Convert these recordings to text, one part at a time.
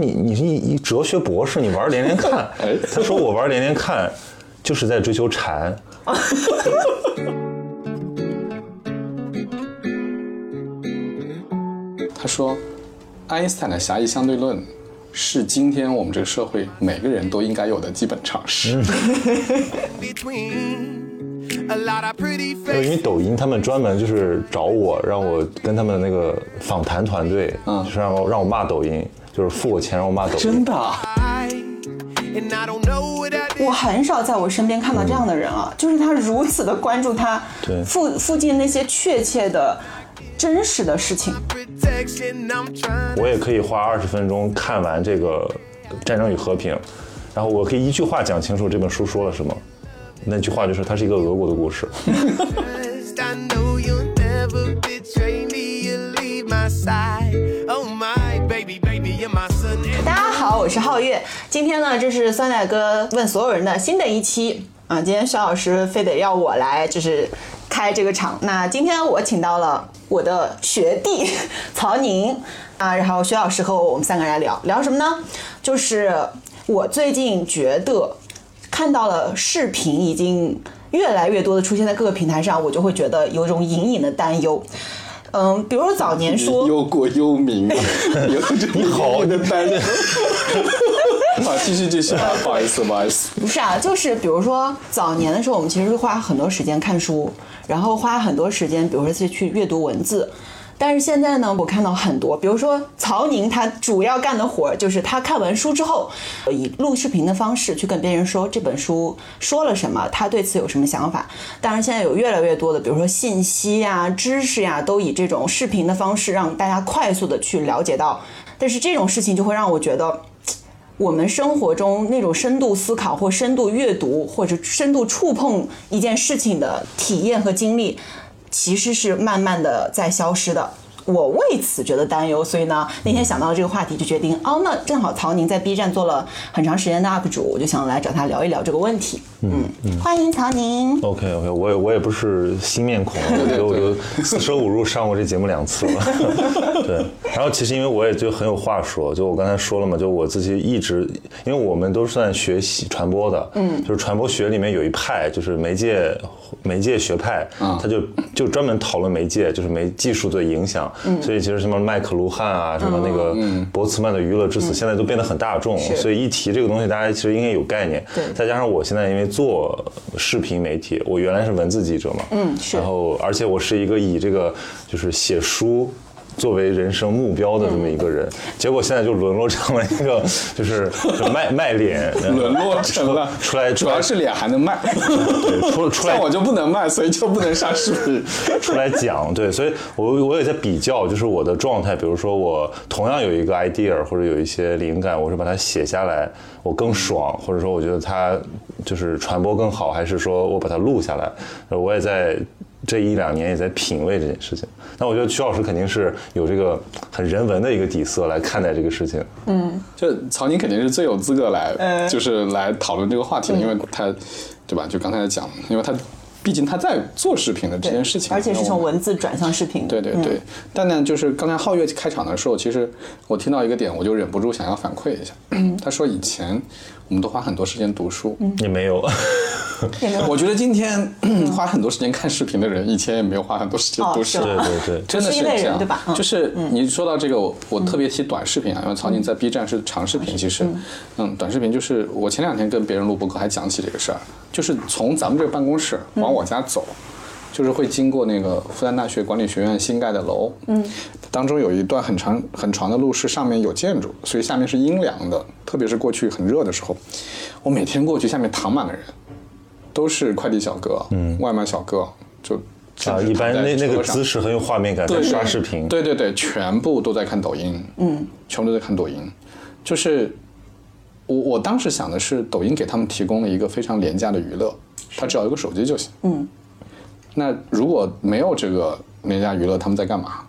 你你是一一哲学博士，你玩连连看。哎他说我玩连连看就是在追求禅。他说，爱因斯坦的狭义相对论是今天我们这个社会每个人都应该有的基本常识。因为抖音他们专门就是找我，让我跟他们那个访谈团队，嗯就是让我让我骂抖音，就是付我钱让我妈走。真的.我很少在我身边看到这样的人啊，就是他如此的关注他对附附近那些确切的、真实的事情。我也可以花二十分钟看完这个《战争与和平》，然后我可以一句话讲清楚这本书说了什么。那句话就是它是一个俄国的故事。是皓月。今天呢，这是酸奶哥问所有人的新的一期啊。今天肖老师非得要我来，就是开这个场。那今天我请到了我的学弟 曹宁啊，然后薛老师和我，我们三个人来聊聊什么呢？就是我最近觉得看到了视频已经越来越多的出现在各个平台上，我就会觉得有一种隐隐的担忧。嗯，比如说早年说忧国忧民，有这么好的担忧。好，继续继续啊，不好意思不好意思。不是啊，就是比如说早年的时候，我们其实会花很多时间看书，然后花很多时间，比如说去去阅读文字。但是现在呢，我看到很多，比如说曹宁，他主要干的活儿就是他看完书之后，以录视频的方式去跟别人说这本书说了什么，他对此有什么想法。当然，现在有越来越多的，比如说信息呀、知识呀，都以这种视频的方式让大家快速的去了解到。但是这种事情就会让我觉得，我们生活中那种深度思考或深度阅读或者深度触碰一件事情的体验和经历，其实是慢慢的在消失的。我为此觉得担忧，所以呢，那天想到这个话题，就决定哦，那正好曹宁在 B 站做了很长时间的 UP 主，我就想来找他聊一聊这个问题。嗯，欢迎曹宁。OK OK，我也我也不是新面孔，我觉得我就四舍五入上过这节目两次了。对，然后其实因为我也就很有话说，就我刚才说了嘛，就我自己一直，因为我们都算学习传播的，嗯，就是传播学里面有一派就是媒介媒介学派，他就就专门讨论媒介，就是媒技术的影响，嗯。所以其实什么麦克卢汉啊，什么那个博茨曼的娱乐至死，现在都变得很大众，是。所以一提这个东西，大家其实应该有概念。对。再加上我现在因为做视频媒体，我原来是文字记者嘛，嗯是然后而且我是一个以这个就是写书。作为人生目标的这么一个人，结果现在就沦落成了一个 就是卖卖脸，沦落成了。出来主要是脸还能卖，对出出来。像我就不能卖，所以就不能上视频。出来讲，对，所以我我也在比较，就是我的状态，比如说我同样有一个 idea 或者有一些灵感，我是把它写下来，我更爽，或者说我觉得它就是传播更好，还是说我把它录下来，呃我也在这一两年也在品味这件事情。那我觉得曲老师肯定是有这个很人文的一个底色来看待这个事情。嗯就曹宁肯定是最有资格来，嗯就是来讨论这个话题的，因为他，对吧？就刚才讲，因为他毕竟他在做视频的这件事情，而且是从文字转向视频。对对对，但呢，就是刚才皓月开场的时候，其实我听到一个点，我就忍不住想要反馈一下。他说以前我们都花很多时间读书，也没有，也没有。我觉得今天 花很多时间看视频的人，以前也没有花很多时间读书。哦对对对，真的是一类人这样，对吧？嗯。就是你说到这个，我我特别提短视频啊，因为曹宁在 B 站是长视频，其实，嗯，短视频就是我前两天跟别人录播客还讲起这个事儿，就是从咱们这个办公室往我家走，就是会经过那个复旦大学管理学院新盖的楼，嗯，当中有一段很长很长的路是上面有建筑，所以下面是阴凉的，特别是过去很热的时候，我每天过去，下面躺满了人，都是快递小哥，嗯，外卖小哥，就啊，一般那那个姿势。很有画面感，在对刷视频。对对对，全部都在看抖音，嗯，全部都在看抖音，就是我我当时想的是，抖音给他们提供了一个非常廉价的娱乐，他只要有个手机就行，嗯，那如果没有这个廉价娱乐，他们在干嘛？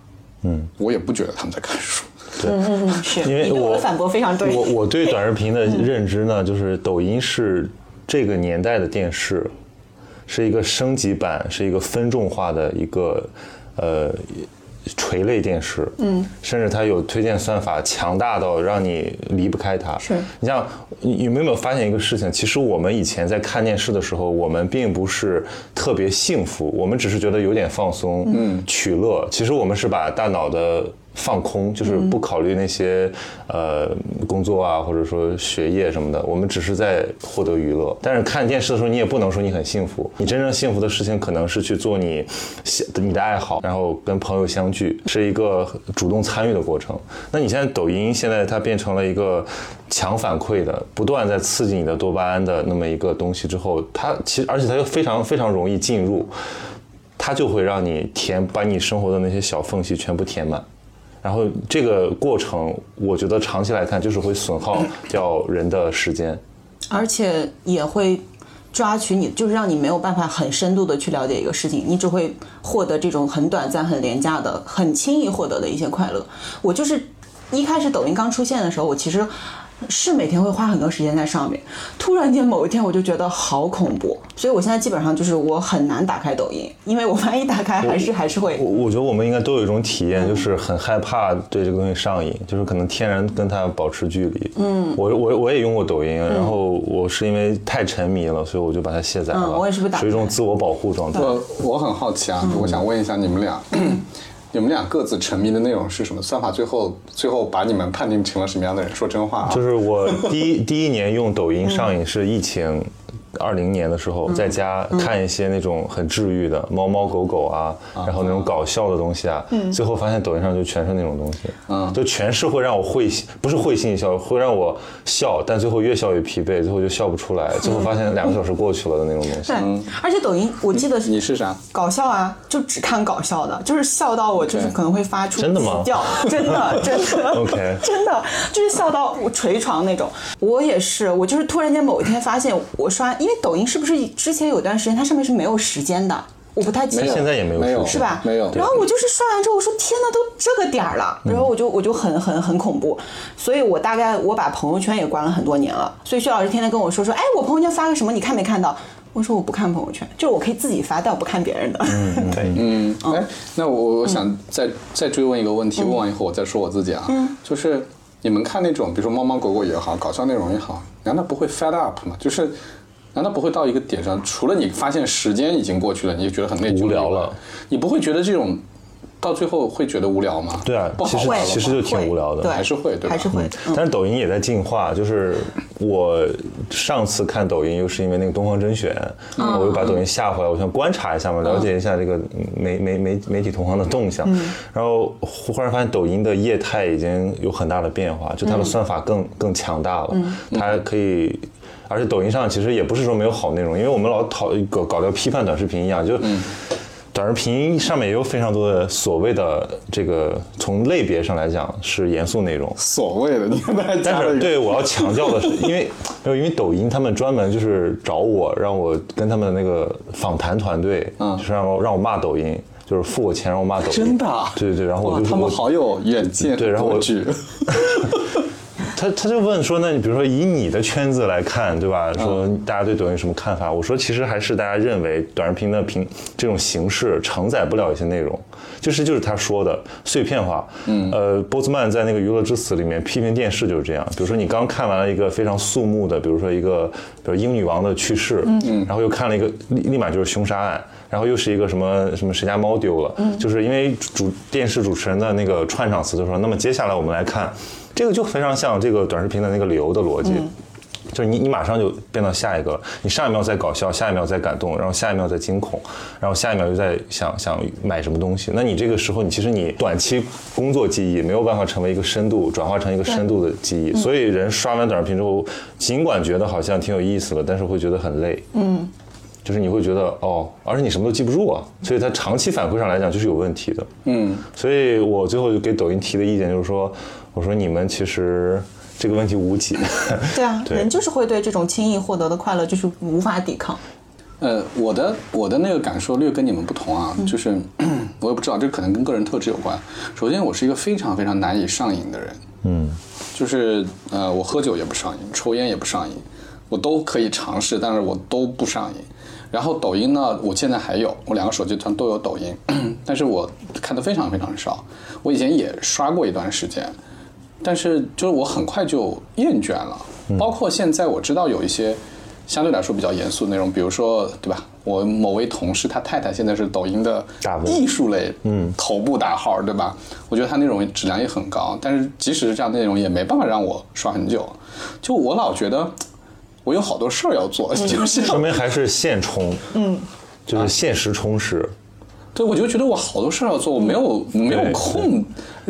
嗯，我也不觉得他们在看书，嗯嗯是，因为我反驳非常对。我我对短视频的认知呢，就是抖音是这个年代的电视，是一个升级版，是一个分众化的一个呃垂类电视，嗯，甚至它有推荐算法强大到让你离不开它。是你像你有没有发现一个事情？其实我们以前在看电视的时候，我们并不是特别幸福，我们只是觉得有点放松，嗯，取乐。其实我们是把大脑的放空，就是不考虑那些、呃工作啊，或者说学业什么的，我们只是在获得娱乐。但是看电视的时候，你也不能说你很幸福，你真正幸福的事情可能是去做你喜你的爱好，然后跟朋友相聚，是一个主动参与的过程。那你现在抖音现在它变成了一个强反馈的，不断在刺激你的多巴胺的那么一个东西之后，它其实而且它又非常非常容易进入。它就会让你填，把你生活的那些小缝隙全部填满。然后这个过程，我觉得长期来看就是会损耗掉人的时间。而且也会抓取你，就是让你没有办法很深度的去了解一个事情，你只会获得这种很短暂、很廉价的、很轻易获得的一些快乐。我就是一开始抖音刚出现的时候，我其实是每天会花很多时间在上面，突然间某一天我就觉得好恐怖，所以我现在基本上就是我很难打开抖音，因为我万一打开还是还是会我我觉得我们应该都有一种体验，就是很害怕对这个东西上瘾，就是可能天然跟它保持距离。嗯，我我我也用过抖音，然后我是因为太沉迷了，所以我就把它卸载了。嗯我也是不打开属于一种自我保护状态。我我很好奇啊，我想问一下你们俩，你们俩各自沉迷的内容是什么？算法最后最后把你们判定成了什么样的人？说真话啊，就是我第一 第一年用抖音上瘾是疫情。二零年的时候，在家看一些那种很治愈的猫猫狗狗啊，然后那种搞笑的东西啊，最后发现抖音上就全是那种东西，嗯。就全是会让我会心，不是会心一笑，会让我笑，但最后越笑越疲惫，最后就笑不出来，最后发现两个小时过去了的那种东西。对，而且抖音我记得是你是啥？搞笑啊，就只看搞笑的，就是笑到我就是可能会发出真的吗？鸡叫，真的 真的。OK 真的就是笑到我捶床那种。我也是，我就是突然间某一天发现我刷，因为抖音是不是之前有段时间它上面是没有时间的，我不太记得。现在也没有没有时间是吧？没有然后我就是刷完之后，我说天呐，都这个点儿了，然后我就我就很很很恐怖，所以我大概我把朋友圈也关了很多年了。所以薛老师天天跟我说说，哎，我朋友圈发个什么，你看没看到？我说我不看朋友圈，就是我可以自己发，但我不看别人的。嗯对，嗯，哎，那我我想再再追问一个问题，问完以后我再说我自己啊，就是你们看那种比如说猫猫狗狗也好，搞笑内容也好，难道不会 fed up 吗？就是难道不会到一个点上，除了你发现时间已经过去了，你就觉得很内疚无聊了，你不会觉得这种到最后会觉得无聊吗？对啊不，好其实玩了其实就挺无聊的。还是会对吧还是会。嗯但是抖音也在进化，就是我上次看抖音，又是因为那个东方甄选，我又把抖音下回来，我想观察一下嘛，了解一下这个媒媒媒媒体同行的动向。然后忽然发现抖音的业态已经有很大的变化，就它的算法更更强大了，它可以。而且抖音上其实也不是说没有好内容，因为我们老讨搞搞掉批判短视频一样，就短视频上面也有非常多的所谓的这个从类别上来讲是严肃内容，所谓的，你看他但是对我要强调的是，因为没有，因为抖音他们专门就是找我，让我跟他们那个访谈团队，嗯。就是让我让我骂抖音，就是付我钱让我骂抖音。真的啊？对对对，然后我哇，就我他们好有远见，对然后我 他他就问说，那你比如说以你的圈子来看，对吧？说嗯大家对抖音有什么看法？我说其实还是大家认为短视频的平这种形式承载不了一些内容，就是就是他说的碎片化。嗯，呃，波兹曼在那个《娱乐之死》里面批评电视就是这样。比如说你刚看完了一个非常肃穆的，比如说一个比如英女王的去世，嗯，然后又看了一个立立马就是凶杀案。然后又是一个什么什么谁家猫丢了，嗯就是因为主电视主持人的那个串场词就说，那么接下来我们来看，这个就非常像这个短视频的那个流的逻辑。就是你，你马上就变到下一个了，你上一秒在搞笑，下一秒在感动，然后下一秒在惊恐，然后下一秒又在想想买什么东西。那你这个时候，你其实你短期工作记忆没有办法成为一个深度转化成一个深度的记忆，所以人刷完短视频之后，尽管觉得好像挺有意思的，但是会觉得很累。嗯。就是你会觉得哦，而且你什么都记不住啊，所以它长期反馈上来讲就是有问题的。嗯，所以我最后就给抖音提的意见就是说，我说你们其实这个问题无解。对啊，对人就是会对这种轻易获得的快乐就是无法抵抗。呃，我的我的那个感受略跟你们不同啊，就是 我也不知道，这可能跟个人特质有关。首先，我是一个非常非常难以上瘾的人，嗯，就是呃，我喝酒也不上瘾，抽烟也不上瘾，我都可以尝试，但是我都不上瘾。然后抖音呢，我现在还有，我两个手机上都有抖音，但是我看的非常非常少。我以前也刷过一段时间，但是就是我很快就厌倦了。包括现在我知道有一些相对来说比较严肃的内容，比如说对吧？我某位同事他太太现在是抖音的艺术类嗯头部大号，对吧？我觉得他内容质量也很高，但是即使是这样的内容，也没办法让我刷很久。就我老觉得我有好多事儿要做，就是说明还是现充，嗯，就是现实充实。对，我就觉得我好多事儿要做，我没有没有空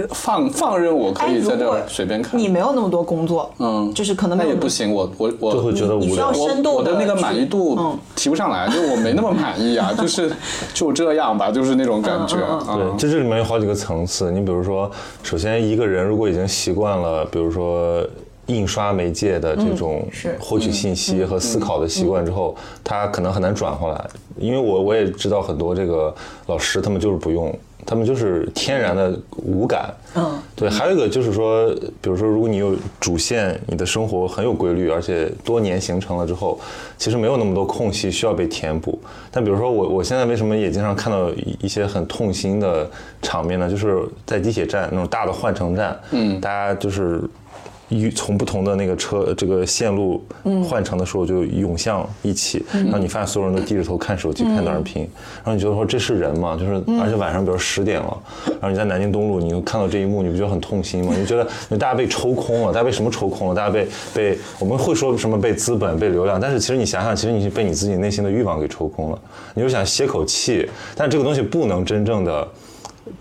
放放任我可以在这儿随便看。你没有那么多工作，嗯就是可能那也不行，我我我就会觉得无聊需要我深度我的那个满意度嗯提不上来，就我没那么满意啊，就是就这样吧，就是那种感觉。嗯对，啊这这里面有好几个层次。你比如说，首先一个人如果已经习惯了，比如说印刷媒介的这种是获取信息和思考的习惯之后，他可能很难转回来。因为我我也知道很多这个老师，他们就是不用。他们就是天然的无感，嗯，对。还有一个就是说，比如说，如果你有主线，你的生活很有规律，而且多年形成了之后，其实没有那么多空隙需要被填补。但比如说我，我现在为什么也经常看到一一些很痛心的场面呢？就是在地铁站那种大的换乘站，嗯，大家就是。与从不同的那个车这个线路换乘的时候就涌向一起，然后你发现所有人都低着头看手机看短视频，然后你觉得说这是人吗？就是而且晚上比如十点了，然后你在南京东路，你又看到这一幕，你不觉得很痛心吗？你就觉得大家被抽空了，大家被什么抽空了？大家被被我们会说什么被资本被流量，但是其实你想想，其实你是被你自己内心的欲望给抽空了，你就想歇口气，但这个东西不能真正的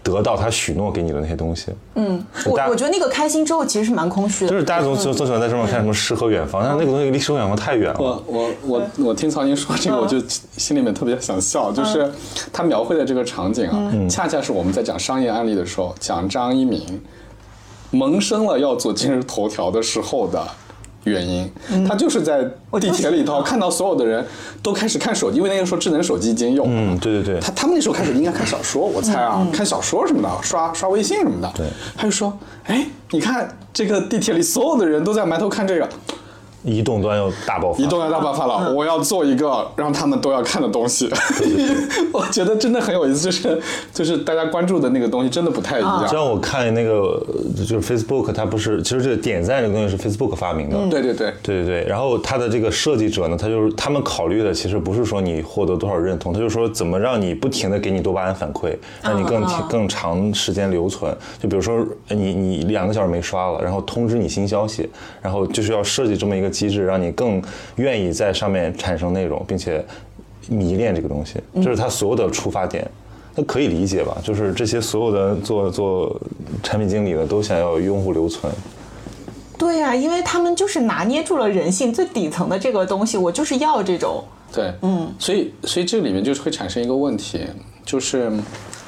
得到他许诺给你的那些东西。嗯，我我觉得那个开心之后其实是蛮空虚的，就是大家总总总喜欢在上面看什么诗和远方，但是那个东西离诗和远方太远了。我我我我听曹宁说这个，我就心里面特别想笑，就是他描绘的这个场景啊，恰恰是我们在讲商业案例的时候，讲张一鸣萌生了要做今日头条的时候的原因。他就是在地铁里头看到所有的人都开始看手机，因为那个时候智能手机已经有了。嗯，对对对，他他们那时候开始应该看小说，我猜啊，看小说什么的，刷刷微信什么的。对，他就说，哎，你看这个地铁里所有的人都在埋头看这个，移动端又大爆发移。动端大爆发了，我要做一个让他们都要看的东西。我觉得真的很有意思，就是就是大家关注的那个东西真的不太一样。就像我看那个，呃就是 Facebook，它不是，其实这个点赞这个东西是 Facebook 发明的。对对对，对对对，然后它的这个设计者呢，他就是他们考虑的其实不是说你获得多少认同，他就说怎么让你不停的给你多巴胺反馈，让你更更长时间留存。就比如说呃你你两个小时没刷了，然后通知你新消息，然后就是要设计这么一个机制，让你更愿意在上面产生内容，并且迷恋这个东西，这是他所有的出发点。那可以理解吧？就是这些所有的做做产品经理的都想要用户留存，对呀、因为他们就是拿捏住了人性最底层的这个东西，我就是要这种，对，嗯，所以所以这里面就是会产生一个问题，就是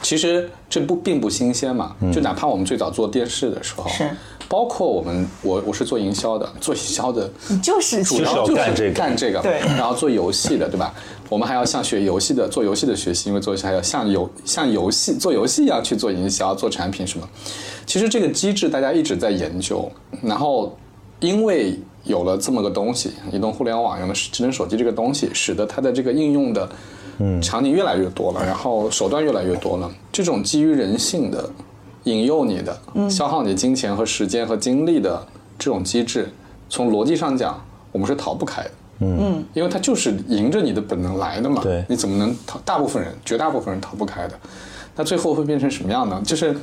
其实这不并不新鲜嘛，就哪怕我们最早做电视的时候，是包括我们我我是做营销的，做营销的你就是主要要就是干这个干这个，对然后做游戏的，对吧？我们还要像学游戏的做游戏的学习，因为做游戏还要像游像游戏做游戏一样去做营销、做产品什么。其实这个机制大家一直在研究，然后因为有了这么个东西，移动互联网用的是智能手机这个东西，使得它的这个应用的场景越来越多了，然后手段越来越多了。这种基于人性的引诱你的、消耗你金钱和时间和精力的这种机制，从逻辑上讲，我们是逃不开的。嗯，因为它就是迎着你的本能来的嘛。对你怎么能逃？大部分人，绝大部分人逃不开的。那最后会变成什么样呢？就是，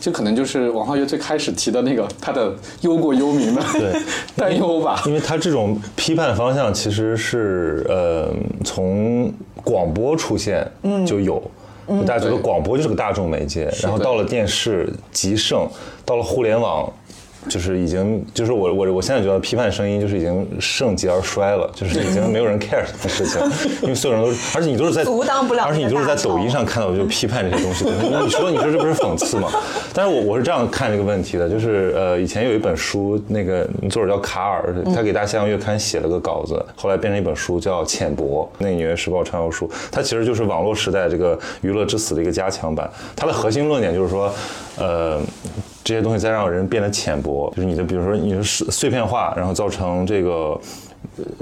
就可能就是王浩月最开始提的那个他的忧国忧民的对 担忧吧。因为他这种批判方向其实是呃从广播出现就有。就大家觉得广播就是个大众媒介，然后到了电视极盛，到了互联网，就是已经就是我我我现在觉得批判声音就是已经盛极而衰了，就是已经没有人 care 这件事情，因为所有人都是，而且你都是在阻挡不了而且你都是在抖音上看到就批判这些东西的。你你说你说这不是讽刺吗？但是我我是这样看这个问题的，就是呃以前有一本书，那个作者叫卡尔，他给《大西洋月刊》写了个稿子，后来变成一本书叫《浅薄》，那个《纽约时报》畅销书，它其实就是网络时代这个娱乐之死的一个加强版。它的核心论点就是说，呃。这些东西再让人变得浅薄，就是你的，比如说你的碎片化，然后造成这个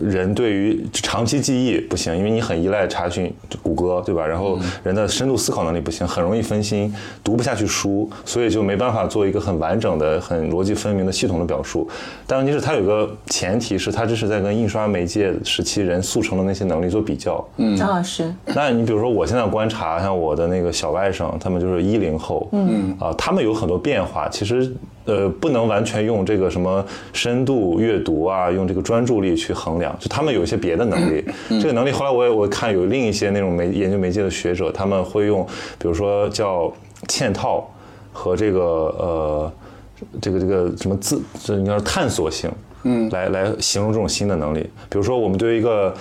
人对于长期记忆不行，因为你很依赖查询谷歌，对吧？然后人的深度思考能力不行，很容易分心，读不下去书，所以就没办法做一个很完整的、很逻辑分明的系统的表述。但问题是，它有个前提是，它这是在跟印刷媒介时期人速成的那些能力做比较。嗯，张老师，那你比如说，我现在观察，像我的那个小外甥，他们就是一零后，嗯啊，他们有很多变化，其实呃不能完全用这个什么深度阅读啊，用这个专注力去衡量，就他们有一些别的能力。这个能力后来我也我看有另一些那种媒研究媒介的学者，他们会用，比如说叫嵌套和这个呃这个这个什么自这应该是探索性，嗯，来来形容这种新的能力。比如说我们对于一个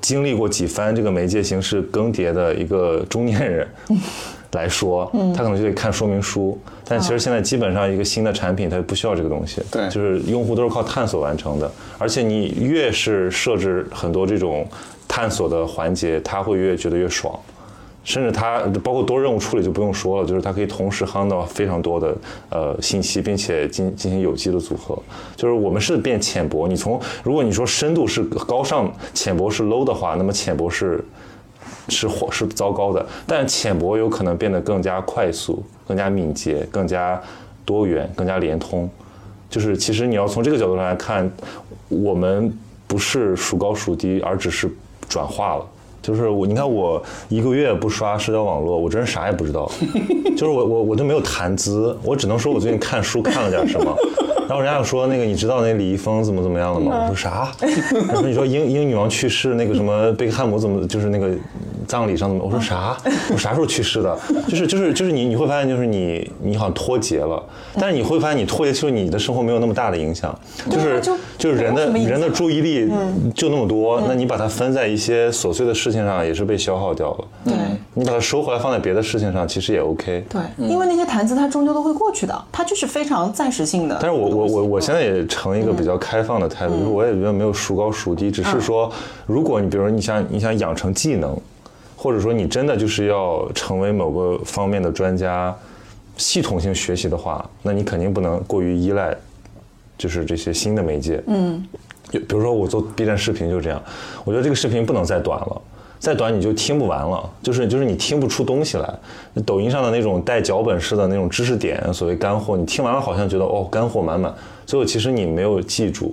经历过几番这个媒介形式更迭的一个中年人来说，嗯他可能就得看说明书。但其实现在基本上一个新的产品，它不需要这个东西，对就是用户都是靠探索完成的。而且你越是设置很多这种探索的环节，他会越觉得越爽。甚至它包括多任务处理就不用说了，就是它可以同时 handle 非常多的呃信息，并且进进行有机的组合。就是我们是变浅薄，你从如果你说深度是高尚，浅薄是 low 的话，那么浅薄是是火是糟糕的，但浅薄有可能变得更加快速、更加敏捷、更加多元、更加连通。就是其实你要从这个角度上来看，我们不是孰高孰低，而只是转化了。就是我，你看我一个月不刷社交网络，我真是啥也不知道。就是我我我都没有谈资，我只能说我最近看书看了点什么。然后人家有说那个你知道那李易峰怎么怎么样了吗？我说啥？然后你说英英女王去世，那个什么贝克汉姆怎么就是那个葬礼上怎么？我说啥？我啥时候去世的？就是就是就是你你会发现就是你你好像脱节了，但是你会发现你脱节，其实你的生活没有那么大的影响，就是就就是人的人的注意力就那么多，那你把它分在一些琐碎的事情上也是被消耗掉了。对你把它收回来放在别的事情上，其实也 OK。对，因为那些谈资它终究都会过去的，它就是非常暂时性的。但是我我我我现在也成一个比较开放的态度，就是我也觉得没有孰高孰低，只是说，如果你比如说你想你想养成技能，或者说你真的就是要成为某个方面的专家，系统性学习的话，那你肯定不能过于依赖，就是这些新的媒介。嗯，比如说我做 B 站视频就这样，我觉得这个视频不能再短了。再短你就听不完了，就是就是你听不出东西来。抖音上的那种带脚本式的那种知识点，所谓干货，你听完了好像觉得哦干货满满，最后其实你没有记住，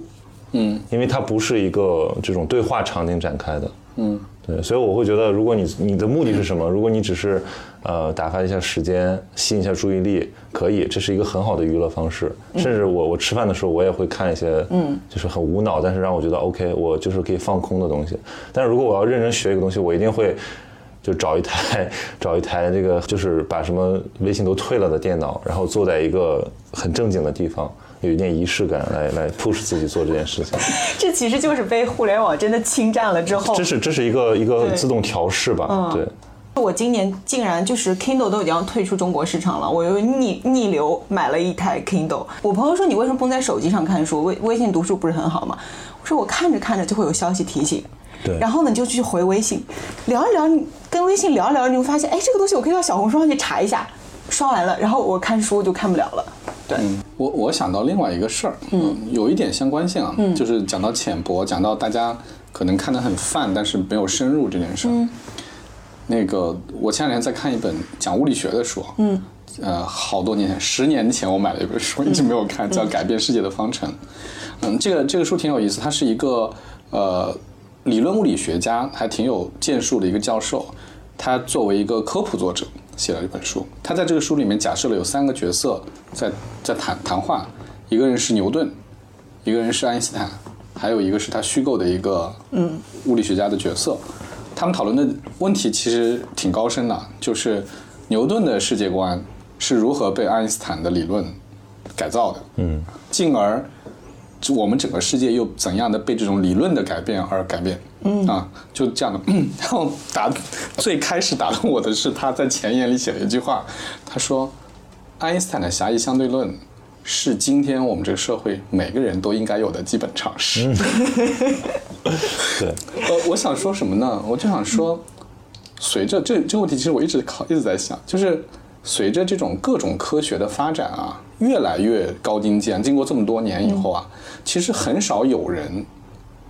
嗯，因为它不是一个这种对话场景展开的，嗯，对，所以我会觉得，如果你你的目的是什么？如果你只是呃打发一下时间，吸引一下注意力，可以，这是一个很好的娱乐方式。甚至我我吃饭的时候，我也会看一些，嗯，就是很无脑，但是让我觉得 OK，我就是可以放空的东西。但是如果我要认真学一个东西，我一定会。就找一台 找一台这个，就是把什么微信都退了的电脑，然后坐在一个很正经的地方，有一点仪式感，来来 push 自己做这件事情。这其实就是被互联网真的侵占了之后，这是这是一个一个自动调试吧？嗯对。我今年竟然就是 Kindle 都已经要退出中国市场了，我又逆逆流买了一台 Kindle。我朋友说你为什么不能在手机上看书？微微信读书不是很好吗？我说我看着看着就会有消息提醒，对然后呢你就去回微信，聊一聊，你跟微信聊一聊，你会发现，哎，这个东西我可以到小红书上去查一下，刷完了，然后我看书就看不了了。对，我我想到另外一个事儿，嗯，有一点相关性啊，嗯，就是讲到浅薄，讲到大家可能看得很泛，但是没有深入这件事儿。嗯，那个我前两天在看一本讲物理学的书，嗯，呃，好多年前，十年前我买了一本书，一直没有看，叫《改变世界的方程》。嗯，这个这个书挺有意思，它是一个呃理论物理学家，还挺有建树的一个教授。他作为一个科普作者写了一本书。他在这个书里面假设了有三个角色在在谈谈话，一个人是牛顿，一个人是爱因斯坦，还有一个是他虚构的一个嗯物理学家的角色。他们讨论的问题其实挺高深的，就是牛顿的世界观是如何被爱因斯坦的理论改造的，嗯，进而我们整个世界又怎样的被这种理论的改变而改变？嗯啊，就这样的。然后打最开始打动我的是他在前言里写了一句话，他说：“爱因斯坦的狭义相对论是今天我们这个社会每个人都应该有的基本常识。对，呃，我想说什么呢？我就想说，随着这这个问题，其实我一直考一直在想，就是随着这种各种科学的发展啊，越来越高精尖，经过这么多年以后啊，其实很少有人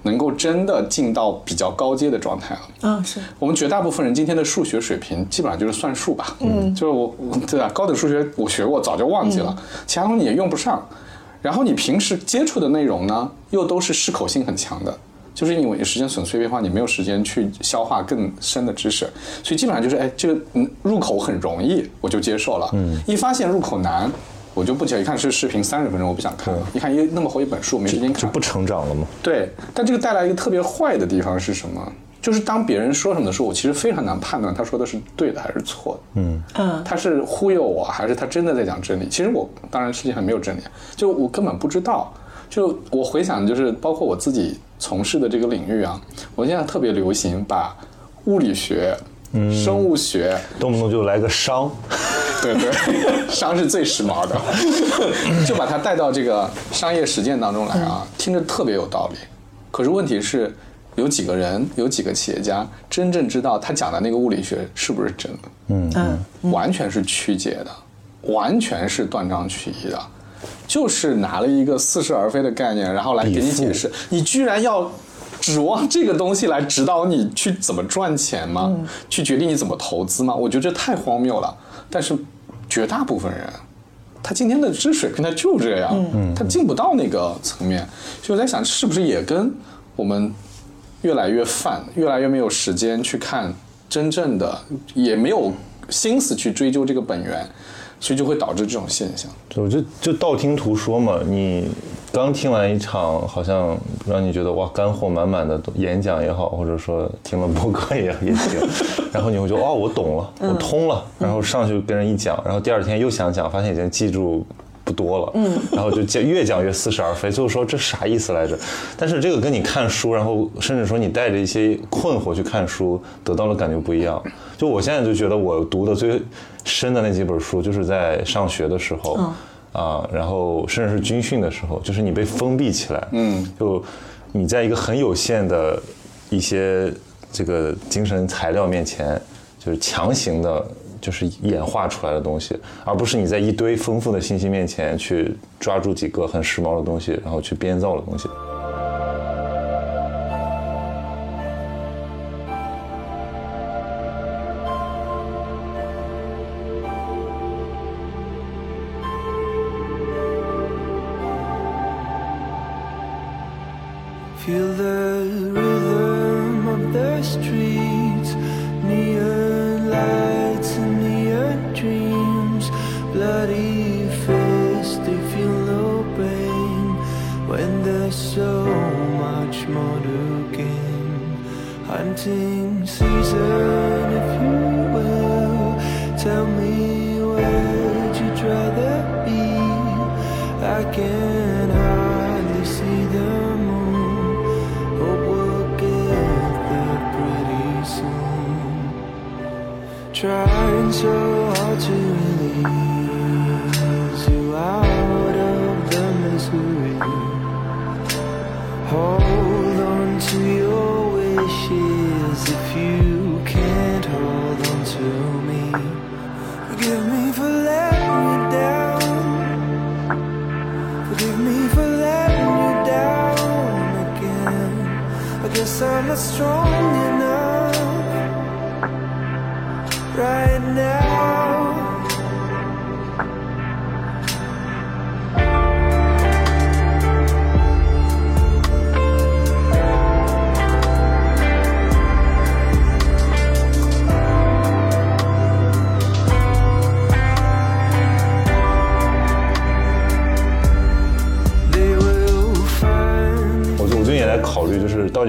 能够真的进到比较高阶的状态了。嗯，是我们绝大部分人今天的数学水平基本上就是算术吧，嗯，就是我我对吧？高等数学我学过，早就忘记了，其他东西也用不上。然后你平时接触的内容呢，又都是适口性很强的，就是因为时间损碎片化，你没有时间去消化更深的知识，所以基本上就是哎，这个嗯入口很容易，我就接受了。嗯，一发现入口难，我就不接。一看是视频三十分钟，我不想看了。一看一那么厚一本书，没时间看。就不成长了吗？对，但这个带来一个特别坏的地方是什么？就是当别人说什么的时候，我其实非常难判断他说的是对的还是错的。嗯嗯，他是忽悠我，还是他真的在讲真理？其实我当然世界上没有真理，就我根本不知道。就我回想，就是包括我自己从事的这个领域啊，我现在特别流行把物理学、生物学，动不动就来个商，对对，商是最时髦的，就把它带到这个商业实践当中来啊，听着特别有道理。可是问题是，有几个人，有几个企业家真正知道他讲的那个物理学是不是真的？嗯完全是曲解的，完全是断章取义的，就是拿了一个似是而非的概念，然后来给你解释，你居然要指望这个东西来指导你去怎么赚钱吗？去决定你怎么投资吗？我觉得这太荒谬了。但是绝大部分人，他今天的知识水平他就这样，他进不到那个层面，所以我在想，是不是也跟我们越来越泛，越来越没有时间去看真正的，也没有心思去追究这个本源，所以就会导致这种现象。就就就道听途说嘛。你刚听完一场好像让你觉得哇干货满满的演讲也好，或者说听了播客也也行，然后你会觉得哦我懂了，我通了，然后上去跟人一讲，然后第二天又想讲，发现已经记住。不多了，嗯，然后就讲越讲越似是而非，最后说这啥意思来着？但是这个跟你看书，然后甚至说你带着一些困惑去看书，得到的感觉不一样。就我现在就觉得我读的最深的那几本书，就是在上学的时候，啊，然后甚至是军训的时候，就是你被封闭起来，嗯，就你在一个很有限的一些这个精神材料面前，就是强行的。就是演化出来的东西，而不是你在一堆丰富的信息面前去抓住几个很时髦的东西，然后去编造的东西。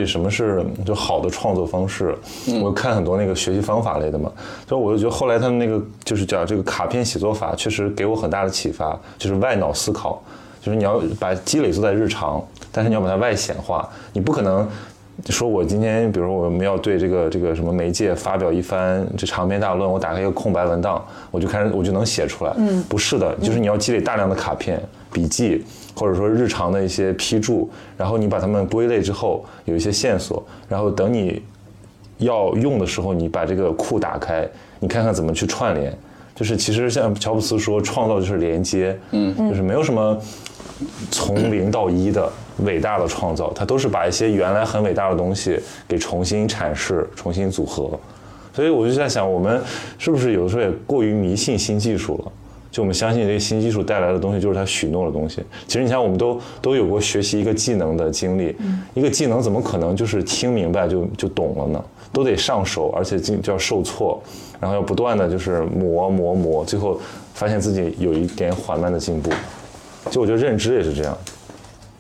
底什么是就好的创作方式。我看很多那个学习方法类的嘛，所以我就觉得后来他们那个就是讲这个卡片写作法，确实给我很大的启发，就是外脑思考，就是你要把积累做在日常，但是你要把它外显化，你不可能。说我今天，比如说我们要对这个这个什么媒介发表一番这长篇大论，我打开一个空白文档，我就开始我就能写出来。嗯，不是的，就是你要积累大量的卡片、笔记，或者说日常的一些批注，然后你把它们归类之后，有一些线索，然后等你要用的时候，你把这个库打开，你看看怎么去串联。就是其实像乔布斯说，创造就是连接，嗯，就是没有什么从零到一的，伟大的创造，它都是把一些原来很伟大的东西给重新阐释、重新组合。所以我就在想，我们是不是有的时候也过于迷信新技术了？就我们相信这个新技术带来的东西就是它许诺的东西。其实你像我们都都有过学习一个技能的经历，一个技能怎么可能就是听明白就就懂了呢？都得上手，而且经就要受挫，然后要不断的就是磨磨磨，最后发现自己有一点缓慢的进步。就我觉得认知也是这样。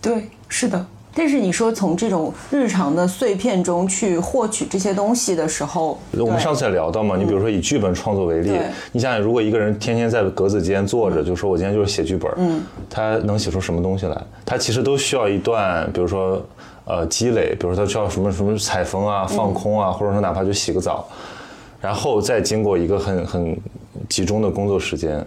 对，是的。但是你说从这种日常的碎片中去获取这些东西的时候，我们上次也聊到嘛，你比如说以剧本创作为例对，你想想，如果一个人天天在格子间坐着，就说我今天就是写剧本，嗯，他能写出什么东西来？他其实都需要一段，比如说呃积累，比如说他需要什么什么采风啊、放空啊，或者说哪怕就洗个澡，然后再经过一个很很集中的工作时间，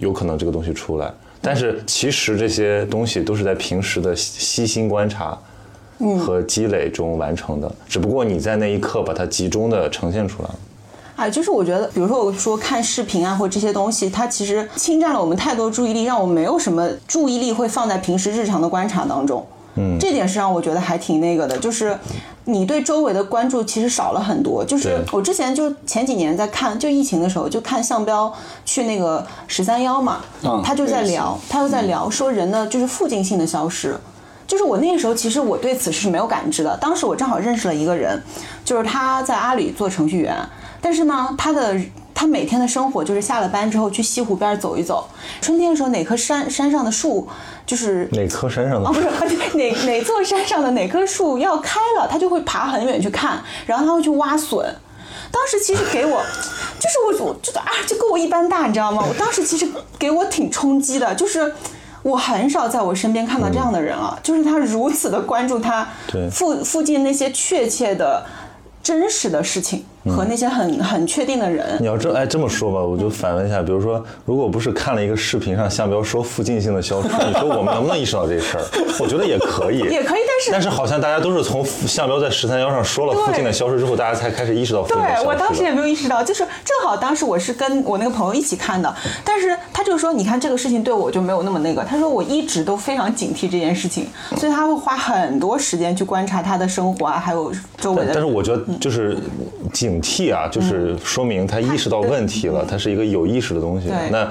有可能这个东西出来。但是其实这些东西都是在平时的悉心观察和积累中完成的，只不过你在那一刻把它集中的呈现出来了。哎，就是我觉得，比如说我说看视频啊，或这些东西，它其实侵占了我们太多注意力，让我们没有什么注意力会放在平时日常的观察当中。嗯，这点是让我觉得还挺那个的，就是你对周围的关注其实少了很多。就是我之前就前几年在看，就疫情的时候就看向标去那个十三幺嘛，嗯他就在聊，他就在聊说人的就是附近性的消失。就是我那个时候，其实我对此是没有感知的。当时我正好认识了一个人，就是他在阿里做程序员，但是呢，他的他每天的生活就是下了班之后去西湖边走一走。春天的时候，哪棵山山上的树就是哪棵山上的啊，不是 哪哪座山上的哪棵树要开了，他就会爬很远去看，然后他会去挖笋。当时其实给我，就是我我觉得啊，就跟我一般大，你知道吗？我当时其实给我挺冲击的，就是我很少在我身边看到这样的人了，就是他如此的关注他对附附近那些确切的、真实的事情和那些很很确定的人你。要这哎这么说吧，我就反问一下，比如说，如果不是看了一个视频上向标说附近性的消失，你说我们能不能意识到这事儿？我觉得也可以，也可以但是但是好像大家都是从向标在十三幺上说了附近的消失之后，大家才开始意识到附近的消失。对我当时也没有意识到，就是正好当时我是跟我那个朋友一起看的，但是他就说，你看这个事情对我就没有那么那个，他说我一直都非常警惕这件事情，所以他会花很多时间去观察他的生活啊，还有周围的。但但是我觉得就是警惕啊，就是说明他意识到问题了，他是一个有意识的东西。那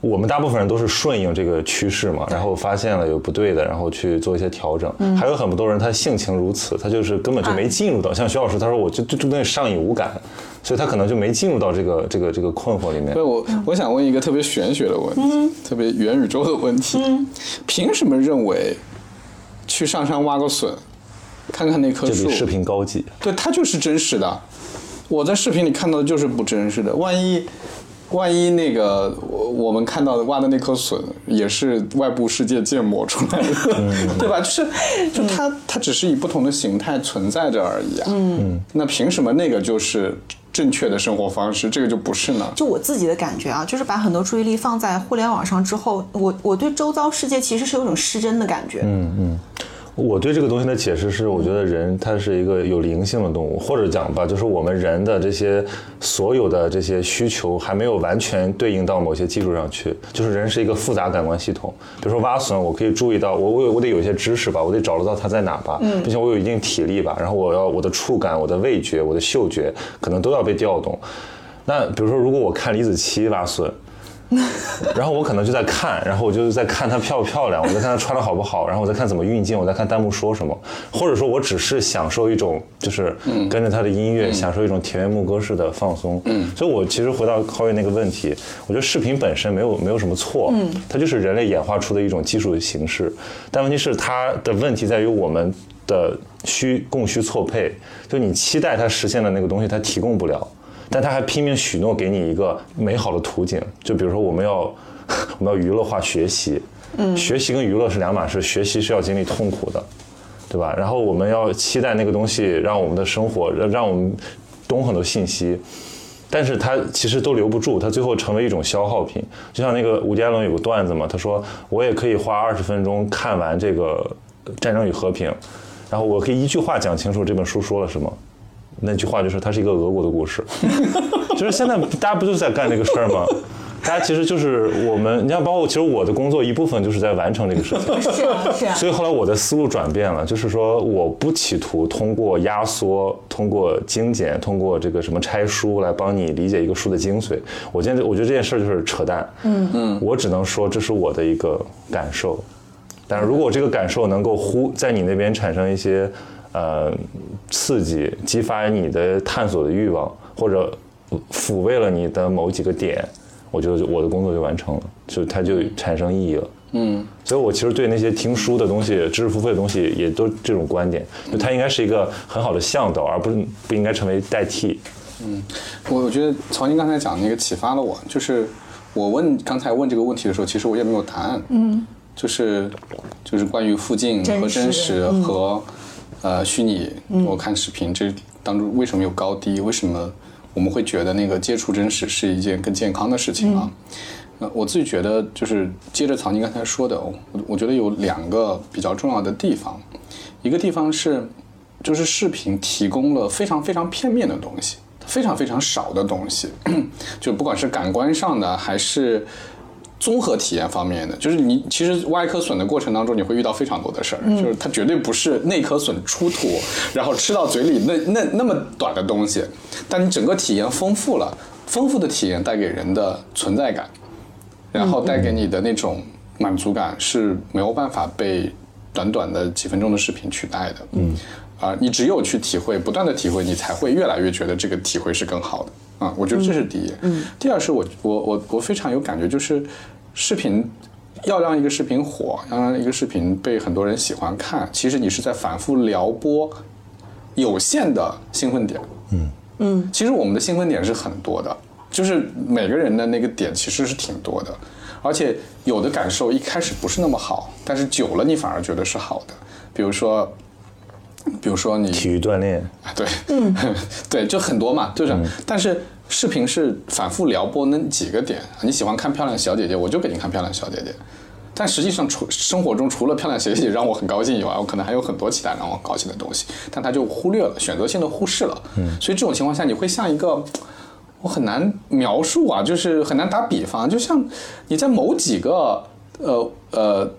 我们大部分人都是顺应这个趋势嘛，然后发现了有不对的，然后去做一些调整。还有很多人他性情如此，他就是根本就没进入到，像徐老师他说我就就就那上瘾无感，所以他可能就没进入到这个这个这个困惑里面对。我，我想问一个特别玄学的问题，特别元宇宙的问题。凭什么认为去上山挖个笋，看看那棵树，这比视频高级。对，它就是真实的。我在视频里看到的就是不真实的。万一，万一那个我我们看到的挖的那颗笋也是外部世界建模出来的，对吧？就是，就它它只是以不同的形态存在着而已啊。嗯，那凭什么那个就是正确的生活方式，这个就不是呢？就我自己的感觉啊，就是把很多注意力放在互联网上之后，我我对周遭世界其实是有一种失真的感觉。嗯嗯，我对这个东西的解释是，我觉得人他是一个有灵性的动物，或者讲吧，就是我们人的这些所有的这些需求还没有完全对应到某些技术上去，就是人是一个复杂感官系统。比如说挖笋，我可以注意到我我有我得有一些知识吧，我得找得到它在哪吧，并且我有一定体力吧，然后我要我的触感、我的味觉、我的嗅觉可能都要被调动。那比如说，如果我看李子柒挖笋，然后我可能就在看，然后我就在看她漂不漂亮，我在看她穿的好不好，然后我在看怎么运镜，我在看弹幕说什么，或者说我只是享受一种就是跟着她的音乐，享受一种田园牧歌式的放松。嗯，所以我其实回到浩月那个问题，我觉得视频本身没有没有什么错，嗯，它就是人类演化出的一种技术形式，但问题是它的问题在于我们的需供需错配，就你期待它实现的那个东西，它提供不了。但他还拼命许诺给你一个美好的图景，就比如说我们要 我们要娱乐化学习，嗯，学习跟娱乐是两码事，学习是要经历痛苦的，对吧？然后我们要期待那个东西让我们的生活让让我们懂很多信息，但是它其实都留不住，它最后成为一种消耗品。就像那个伍迪·艾伦有个段子嘛，他说我也可以花二十分钟看完这个《战争与和平》，然后我可以一句话讲清楚这本书说了什么。那句话就是它是一个俄国的故事，就是现在大家不就在干这个事儿吗？大家其实就是我们，你像包括其实我的工作一部分就是在完成这个事情。是啊是啊，所以后来我的思路转变了，就是说我不企图通过压缩、通过精简、通过这个什么拆书来帮你理解一个书的精髓。我现在我觉得这件事儿就是扯淡。嗯嗯，我只能说这是我的一个感受，但是如果这个感受能够呼在你那边产生一些呃刺激，激发你的探索的欲望，或者抚慰了你的某几个点，我觉得我的工作就完成了，就它就产生意义了。嗯，所以我其实对那些听书的东西、知识付费的东西，也都这种观点，就它应该是一个很好的向导，而不是不应该成为代替。嗯我我觉得曹宁刚才讲那个启发了我，就是我问刚才问这个问题的时候，其实我也没有答案。嗯，就是就是关于附近和真真实实和、呃虚拟，我看视频这当中为什么有高低？为什么我们会觉得那个接触真实是一件更健康的事情啊？那我自己觉得，就是接着曹宁刚才说的，我我觉得有两个比较重要的地方，一个地方是，就是视频提供了非常非常片面的东西，非常非常少的东西，就不管是感官上的还是综合体验方面的，就是你其实挖一颗笋的过程当中，你会遇到非常多的事儿，就是它绝对不是那颗笋出土，然后吃到嘴里那那那么短的东西，但你整个体验丰富了，丰富的体验带给人的存在感。然后带给你的那种满足感是没有办法被短短的几分钟的视频取代的。嗯，啊、你只有去体会，不断的体会，你才会越来越觉得这个体会是更好的。啊、我觉得这是第一。嗯，第二是我我我我非常有感觉，就是视频。要让一个视频火，要让一个视频被很多人喜欢看，其实你是在反复撩拨有限的兴奋点。嗯嗯，其实我们的兴奋点是很多的，就是每个人的那个点其实是挺多的，而且有的感受一开始不是那么好，但是久了你反而觉得是好的。比如说，比如说你体育锻炼，啊，对，嗯，对，就很多嘛，就是，但是视频是反复撩拨那几个点，你喜欢看漂亮小姐姐，我就给你看漂亮小姐姐。但实际上，除生活中除了漂亮小姐姐让我很高兴以外，我可能还有很多其他让我高兴的东西，但他就忽略了，选择性的忽视了。嗯，所以这种情况下，你会像一个，我很难描述啊，就是很难打比方，就像你在某几个呃呃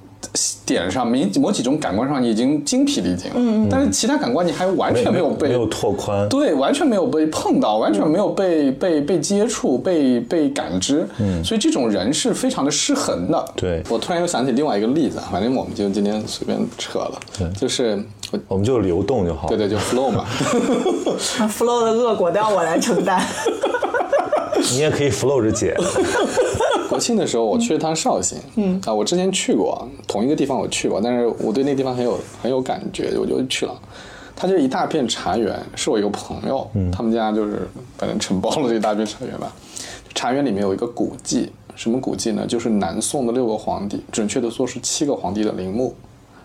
点上，某某几种感官上，你已经精疲力尽了，嗯，但是其他感官你还完全没有被没有拓宽。对，完全没有被碰到，完全没有被被被接触、被被感知，嗯，所以这种人是非常的失衡的。对我突然又想起另外一个例子，啊，反正我们就今天随便扯了，就是我我们就流动就好。对对，就 flow 嘛，flow 的恶果都要我来承担。你也可以 flow 着解。国庆的时候我去了趟绍兴，嗯啊，我之前去过同一个地方，我去过，但是我对那地方很有很有感觉，我就去了。它就是一大片茶园，是我一个朋友，他们家就是反正承包了这一大片茶园吧。茶园里面有一个古迹，什么古迹呢？就是南宋的六个皇帝，准确的说是七个皇帝的陵墓，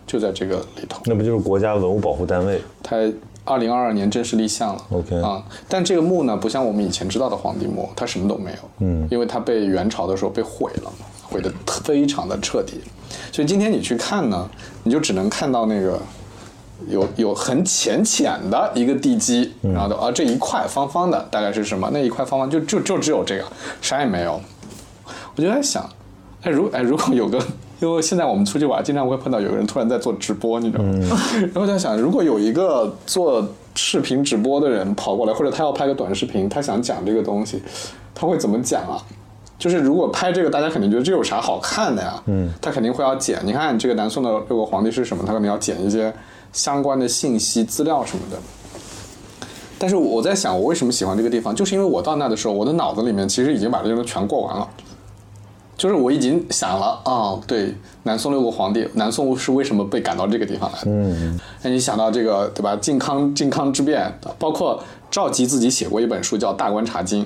就在这个里头。那不就是国家文物保护单位？它二零二二年正式立项了。OK 啊，但这个墓呢，不像我们以前知道的皇帝墓，它什么都没有。嗯，因为它被元朝的时候被毁了嘛，毁得非常的彻底。所以今天你去看呢，你就只能看到那个有有很浅浅的一个地基，然后的啊这一块方方的大概是什么？那一块方方就就就只有这个，啥也没有。我就在想，哎，如哎如果有个，因为现在我们出去玩，经常会碰到有个人突然在做直播，你知道吗？然后我在想，如果有一个做视频直播的人跑过来，或者他要拍个短视频，他想讲这个东西，他会怎么讲啊？就是如果拍这个，大家肯定觉得这有啥好看的呀？嗯，他肯定会要剪。你看这个南宋的六个皇帝是什么？他可能要剪一些相关的信息资料什么的。但是我在想，我为什么喜欢这个地方，就是因为我到那的时候，我的脑子里面其实已经把这些东西全过完了。就是我已经想了啊、对，南宋六个皇帝，南宋是为什么被赶到这个地方来的？嗯，那你想到这个对吧？靖康靖康之变，包括赵佶自己写过一本书叫《大观茶经》，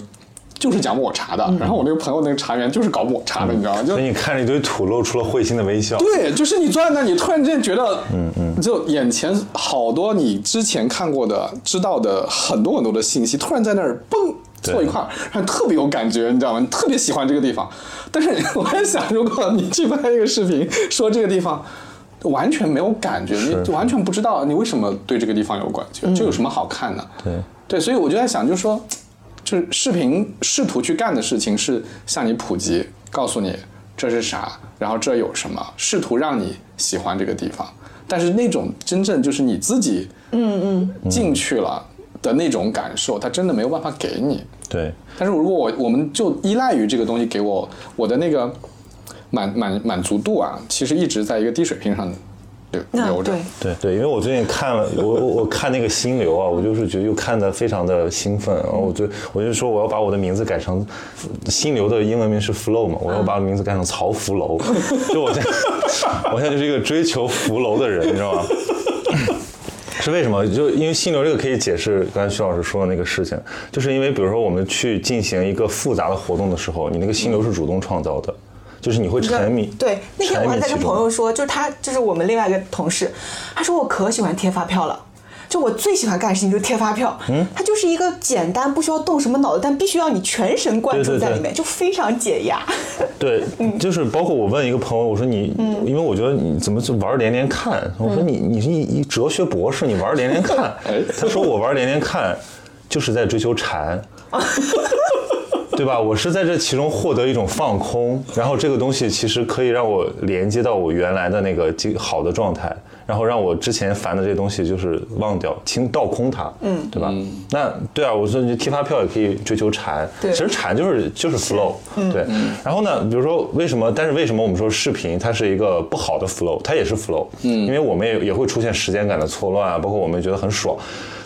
就是讲抹茶的。然后我那个朋友那个茶园就是搞抹茶的，你知道吗？就所以你看着一堆土，露出了会心的微笑。对，就是你坐在那，你突然之间觉得，嗯嗯，就眼前好多你之前看过的、知道的很多很多的信息，突然在那儿嘣凑一块儿，然后特别有感觉，你知道吗？你特别喜欢这个地方。但是我在想，如果你去拍一个视频，说这个地方。完全没有感觉，你完全不知道你为什么对这个地方有感觉，这有什么好看的？对对，所以我就在想，就是说，就是视频试图去干的事情是向你普及，告诉你这是啥，然后这有什么，试图让你喜欢这个地方。但是那种真正就是你自己，嗯嗯，进去了的那种感受，它真的没有办法给你。对，但是如果我我们就依赖于这个东西给我我的那个满满满足度啊，其实一直在一个低水平上对那流着。对，对对，因为我最近看了，我我我看那个心流啊，我就是觉得又看得非常的兴奋，然后我就我就说我要把我的名字改成心流的英文名是 flow 嘛，我要把我名字改成曹福楼，就我现在 我现在就是一个追求福楼的人，你知道吗？是为什么？就因为心流这个可以解释刚才徐老师说的那个事情，就是因为比如说我们去进行一个复杂的活动的时候，你那个心流是主动创造的，就是你会沉迷。对，那天我还在跟朋友说，就是他，就是我们另外一个同事，他说我可喜欢贴发票了。就我最喜欢干的事情就是贴发票，嗯，它就是一个简单不需要动什么脑子，但必须要你全神贯注对对对在里面，就非常解压。对，嗯就是包括我问一个朋友，我说你，因为我觉得你怎么就玩连连看？我嗯说你你是一一哲学博士，你玩连连看？他说我玩连连看就是在追求禅。对吧？我是在这其中获得一种放空，然后这个东西其实可以让我连接到我原来的那个极好的状态，然后让我之前烦的这些东西就是忘掉、清倒空它，嗯，对吧？那对啊，我说你贴发票也可以追求禅，对其实禅就是就是 flow，对。然后呢，比如说为什么？但是为什么我们说视频它是一个不好的 flow？它也是 flow，嗯，因为我们也也会出现时间感的错乱啊，包括我们觉得很爽，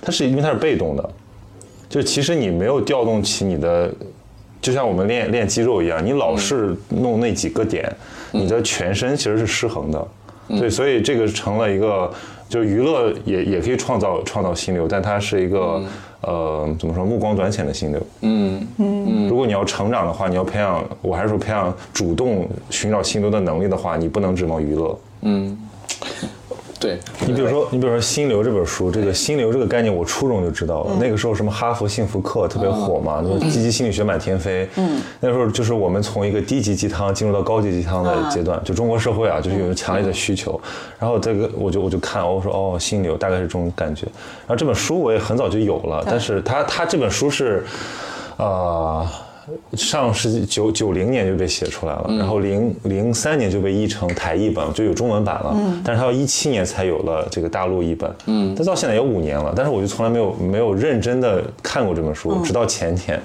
它是因为它是被动的，就其实你没有调动起你的，就像我们练练肌肉一样，你老是弄那几个点，你的全身其实是失衡的。对，所以这个成了一个，就是娱乐也也可以创造创造心流，但它是一个、呃怎么说目光短浅的心流。嗯。如果你要成长的话，你要培养，我还是说培养主动寻找心流的能力的话，你不能指望娱乐。嗯，对，你比如说，你比如说《心流》这本书，这个心流这个概念，我初中就知道了。那个时候什么哈佛幸福课特别火嘛，就是积极心理学满天飞。嗯，那时候就是我们从一个低级鸡汤进入到高级鸡汤的阶段，就中国社会啊，就是有强烈的需求。然后这个我就我就看，我说哦，心流大概是这种感觉。然后这本书我也很早就有了，但是它它这本书是，呃。上世纪九九零年就被写出来了，然后零零三年就被译成台译本，就有中文版了。但是它要一七年才有了这个大陆译本。嗯，但到现在有五年了，但是我就从来没有没有认真的看过这本书，直到前天，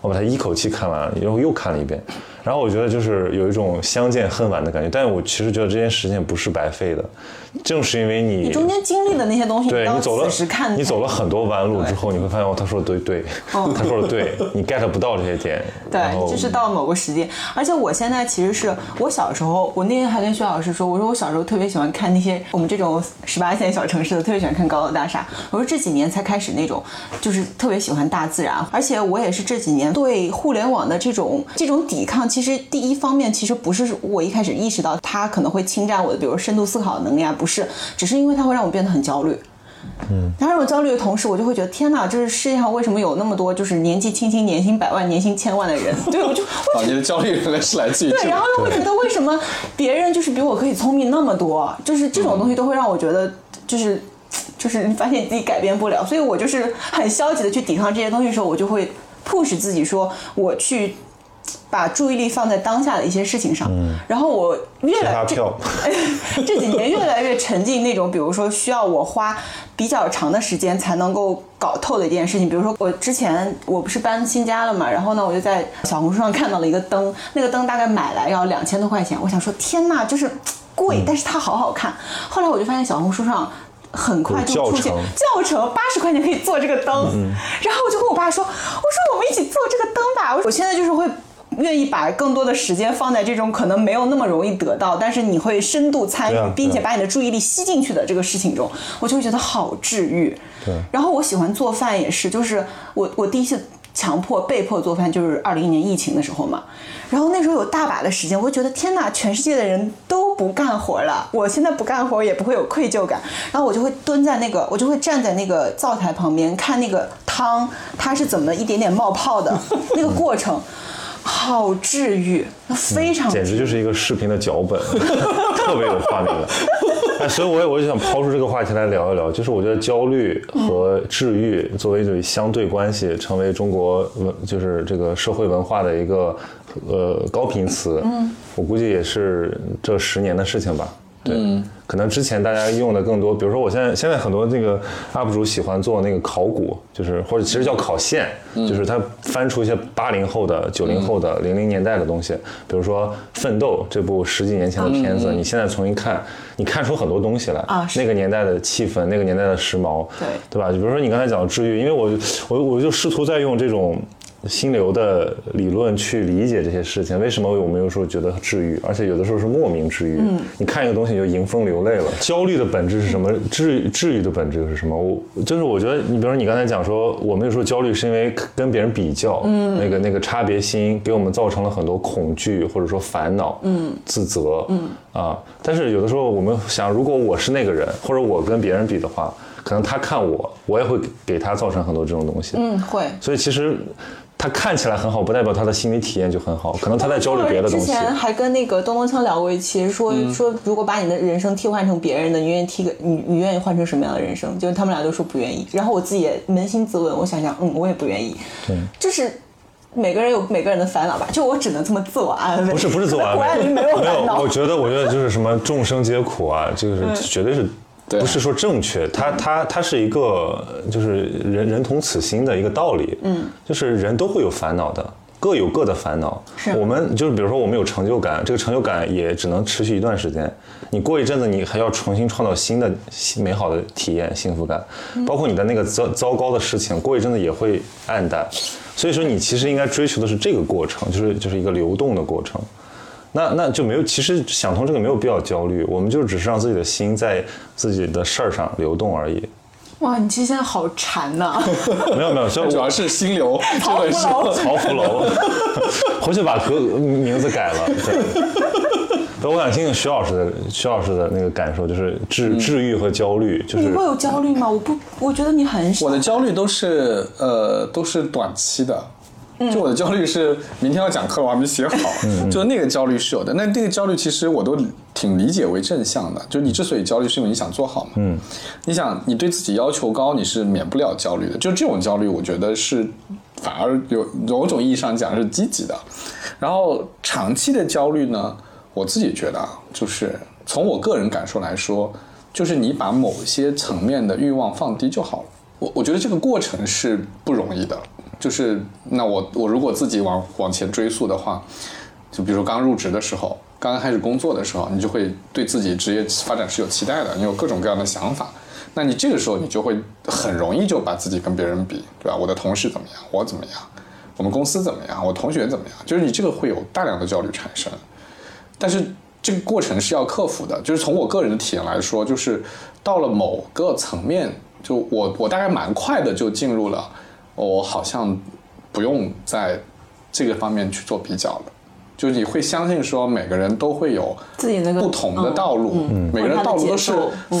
我把它一口气看完，然后又看了一遍。然后我觉得就是有一种相见恨晚的感觉，但是我其实觉得这件时间不是白费的，正是因为你你中间经历的那些东西，到对你走了此时看，你走了很多弯路之后，你会发现哦，他说的对对，他说的对，你 get 不到这些点，对，就是到某个时间，而且我现在其实是我小时候，我那天还跟薛老师说，我说我小时候特别喜欢看那些我们这种十八线小城市的，特别喜欢看高楼大厦。我说这几年才开始那种，就是特别喜欢大自然，而且我也是这几年对互联网的这种这种抵抗，其实第一方面其实不是我一开始意识到它可能会侵占我的，比如深度思考的能力啊，不是，只是因为它会让我变得很焦虑。嗯当然，我焦虑的同时，我就会觉得天哪，这是世界上为什么有那么多就是年纪轻轻、年薪百万、年薪千万的人？对，我就我啊，你的焦虑原来是来自于对，然后。又会觉得为什么别人就是比我可以聪明那么多？就是这种东西都会让我觉得就是。就是你发现自己改变不了，所以我就是很消极的去抵抗这些东西的时候，我就会 push 自己说，我去把注意力放在当下的一些事情上。然后我越来这 这几年越来越沉浸那种，比如说需要我花比较长的时间才能够搞透的一件事情。比如说我之前我不是搬新家了嘛，然后呢我就在小红书上看到了一个灯，那个灯大概买来要两千多块钱，我想说天呐，就是贵，但是它好好看。后来我就发现小红书上。很快就出现教程，八十块钱可以做这个灯，然后我就跟我爸说：“我说我们一起做这个灯吧。”我现在就是会愿意把更多的时间放在这种可能没有那么容易得到，但是你会深度参与，并且把你的注意力吸进去的这个事情中，我就会觉得好治愈。对然后我喜欢做饭也是，就是我我第一次强迫被迫做饭就是二零年疫情的时候嘛，然后那时候有大把的时间，我会觉得天哪，全世界的人都不干活了，我现在不干活也不会有愧疚感，然后我就会蹲在那个，我就会站在那个灶台旁边看那个汤它是怎么一点点冒泡的 那个过程。好治愈，非常简直就是一个视频的脚本，特别有画面感。哎，所以我也我就想抛出这个话题来聊一聊，就是我觉得焦虑和治愈作为一种相对关系，成为中国文就是这个社会文化的一个呃高频词。嗯，我估计也是这十年的事情吧。对，可能之前大家用的更多，比如说我现在现在很多那个 UP 主喜欢做那个考古，就是或者其实叫考现，就是他翻出一些八零后的、九零后的、零零年代的东西，比如说《奋斗》这部十几年前的片子，你现在重新看，你看出很多东西来啊是。那个年代的气氛，那个年代的时髦，对。对吧？就比如说你刚才讲的治愈，因为我我我就试图在用这种。心流的理论去理解这些事情，为什么我们有时候觉得治愈，而且有的时候是莫名治愈。嗯你看一个东西你就迎风流泪了。焦虑的本质是什么？治治愈的本质又是什么？我就是我觉得，你比如说你刚才讲说，我们有时候焦虑是因为跟别人比较，嗯，那个那个差别心给我们造成了很多恐惧或者说烦恼，嗯，自责，嗯啊。但是有的时候我们想，如果我是那个人，或者我跟别人比的话，可能他看我，我也会给他造成很多这种东西。嗯，会。所以其实他看起来很好，不代表他的心理体验就很好，可能他在焦虑别的东西。之前还跟那个东东锵聊过一期，说、说如果把你的人生替换成别人的，你愿意替个你你愿意换成什么样的人生？就是他们俩都说不愿意，然后我自己也扪心自问，我想想，嗯，我也不愿意。对，就是。每个人有每个人的烦恼吧，就我只能这么自我安慰。不是不是自我安慰，凌没有烦恼。我觉得我觉得就是什么众生皆苦啊，就是绝对是。对。不是说正确，它它它是一个就是人人同此心的一个道理，嗯，就是人都会有烦恼的，各有各的烦恼。是。我们就是比如说我们有成就感，这个成就感也只能持续一段时间，你过一阵子你还要重新创造新的美好的体验、幸福感，包括你的那个糟糟糕的事情，过一阵子也会暗淡。所以说你其实应该追求的是这个过程，就是就是一个流动的过程。那那就没有，其实想通这个没有必要焦虑，我们就只是让自己的心在自己的事儿上流动而已。哇，你其实现在好馋呐、没有没有，主要是心流 这本书。曹福楼，回去把格名字改了。我想听听徐老师的徐老师的那个感受，就是治治愈和焦虑，就是你会有焦虑吗？我不，我觉得你很少。我的焦虑都是呃都是短期的，就我的焦虑是明天要讲课，我还没写好，就那个焦虑是有的。那那个焦虑其实我都挺理解为正向的，就你之所以焦虑，是因为你想做好嘛。嗯，你想你对自己要求高，你是免不了焦虑的。就这种焦虑，我觉得是反而有某种意义上讲是积极的。然后长期的焦虑呢，我自己觉得啊，就是从我个人感受来说，就是你把某些层面的欲望放低就好了。我我觉得这个过程是不容易的，就是那我我如果自己往往前追溯的话，就比如刚入职的时候，刚刚开始工作的时候，你就会对自己职业发展是有期待的，你有各种各样的想法。那你这个时候你就会很容易就把自己跟别人比，对吧？我的同事怎么样，我怎么样，我们公司怎么样，我同学怎么样，就是你这个会有大量的焦虑产生。但是这个过程是要克服的，就是从我个人的体验来说，就是到了某个层面，就我我大概蛮快的就进入了，我好像不用在这个方面去做比较了。就是你会相信说每个人都会有自己那个不同的道路，嗯每个人道路都是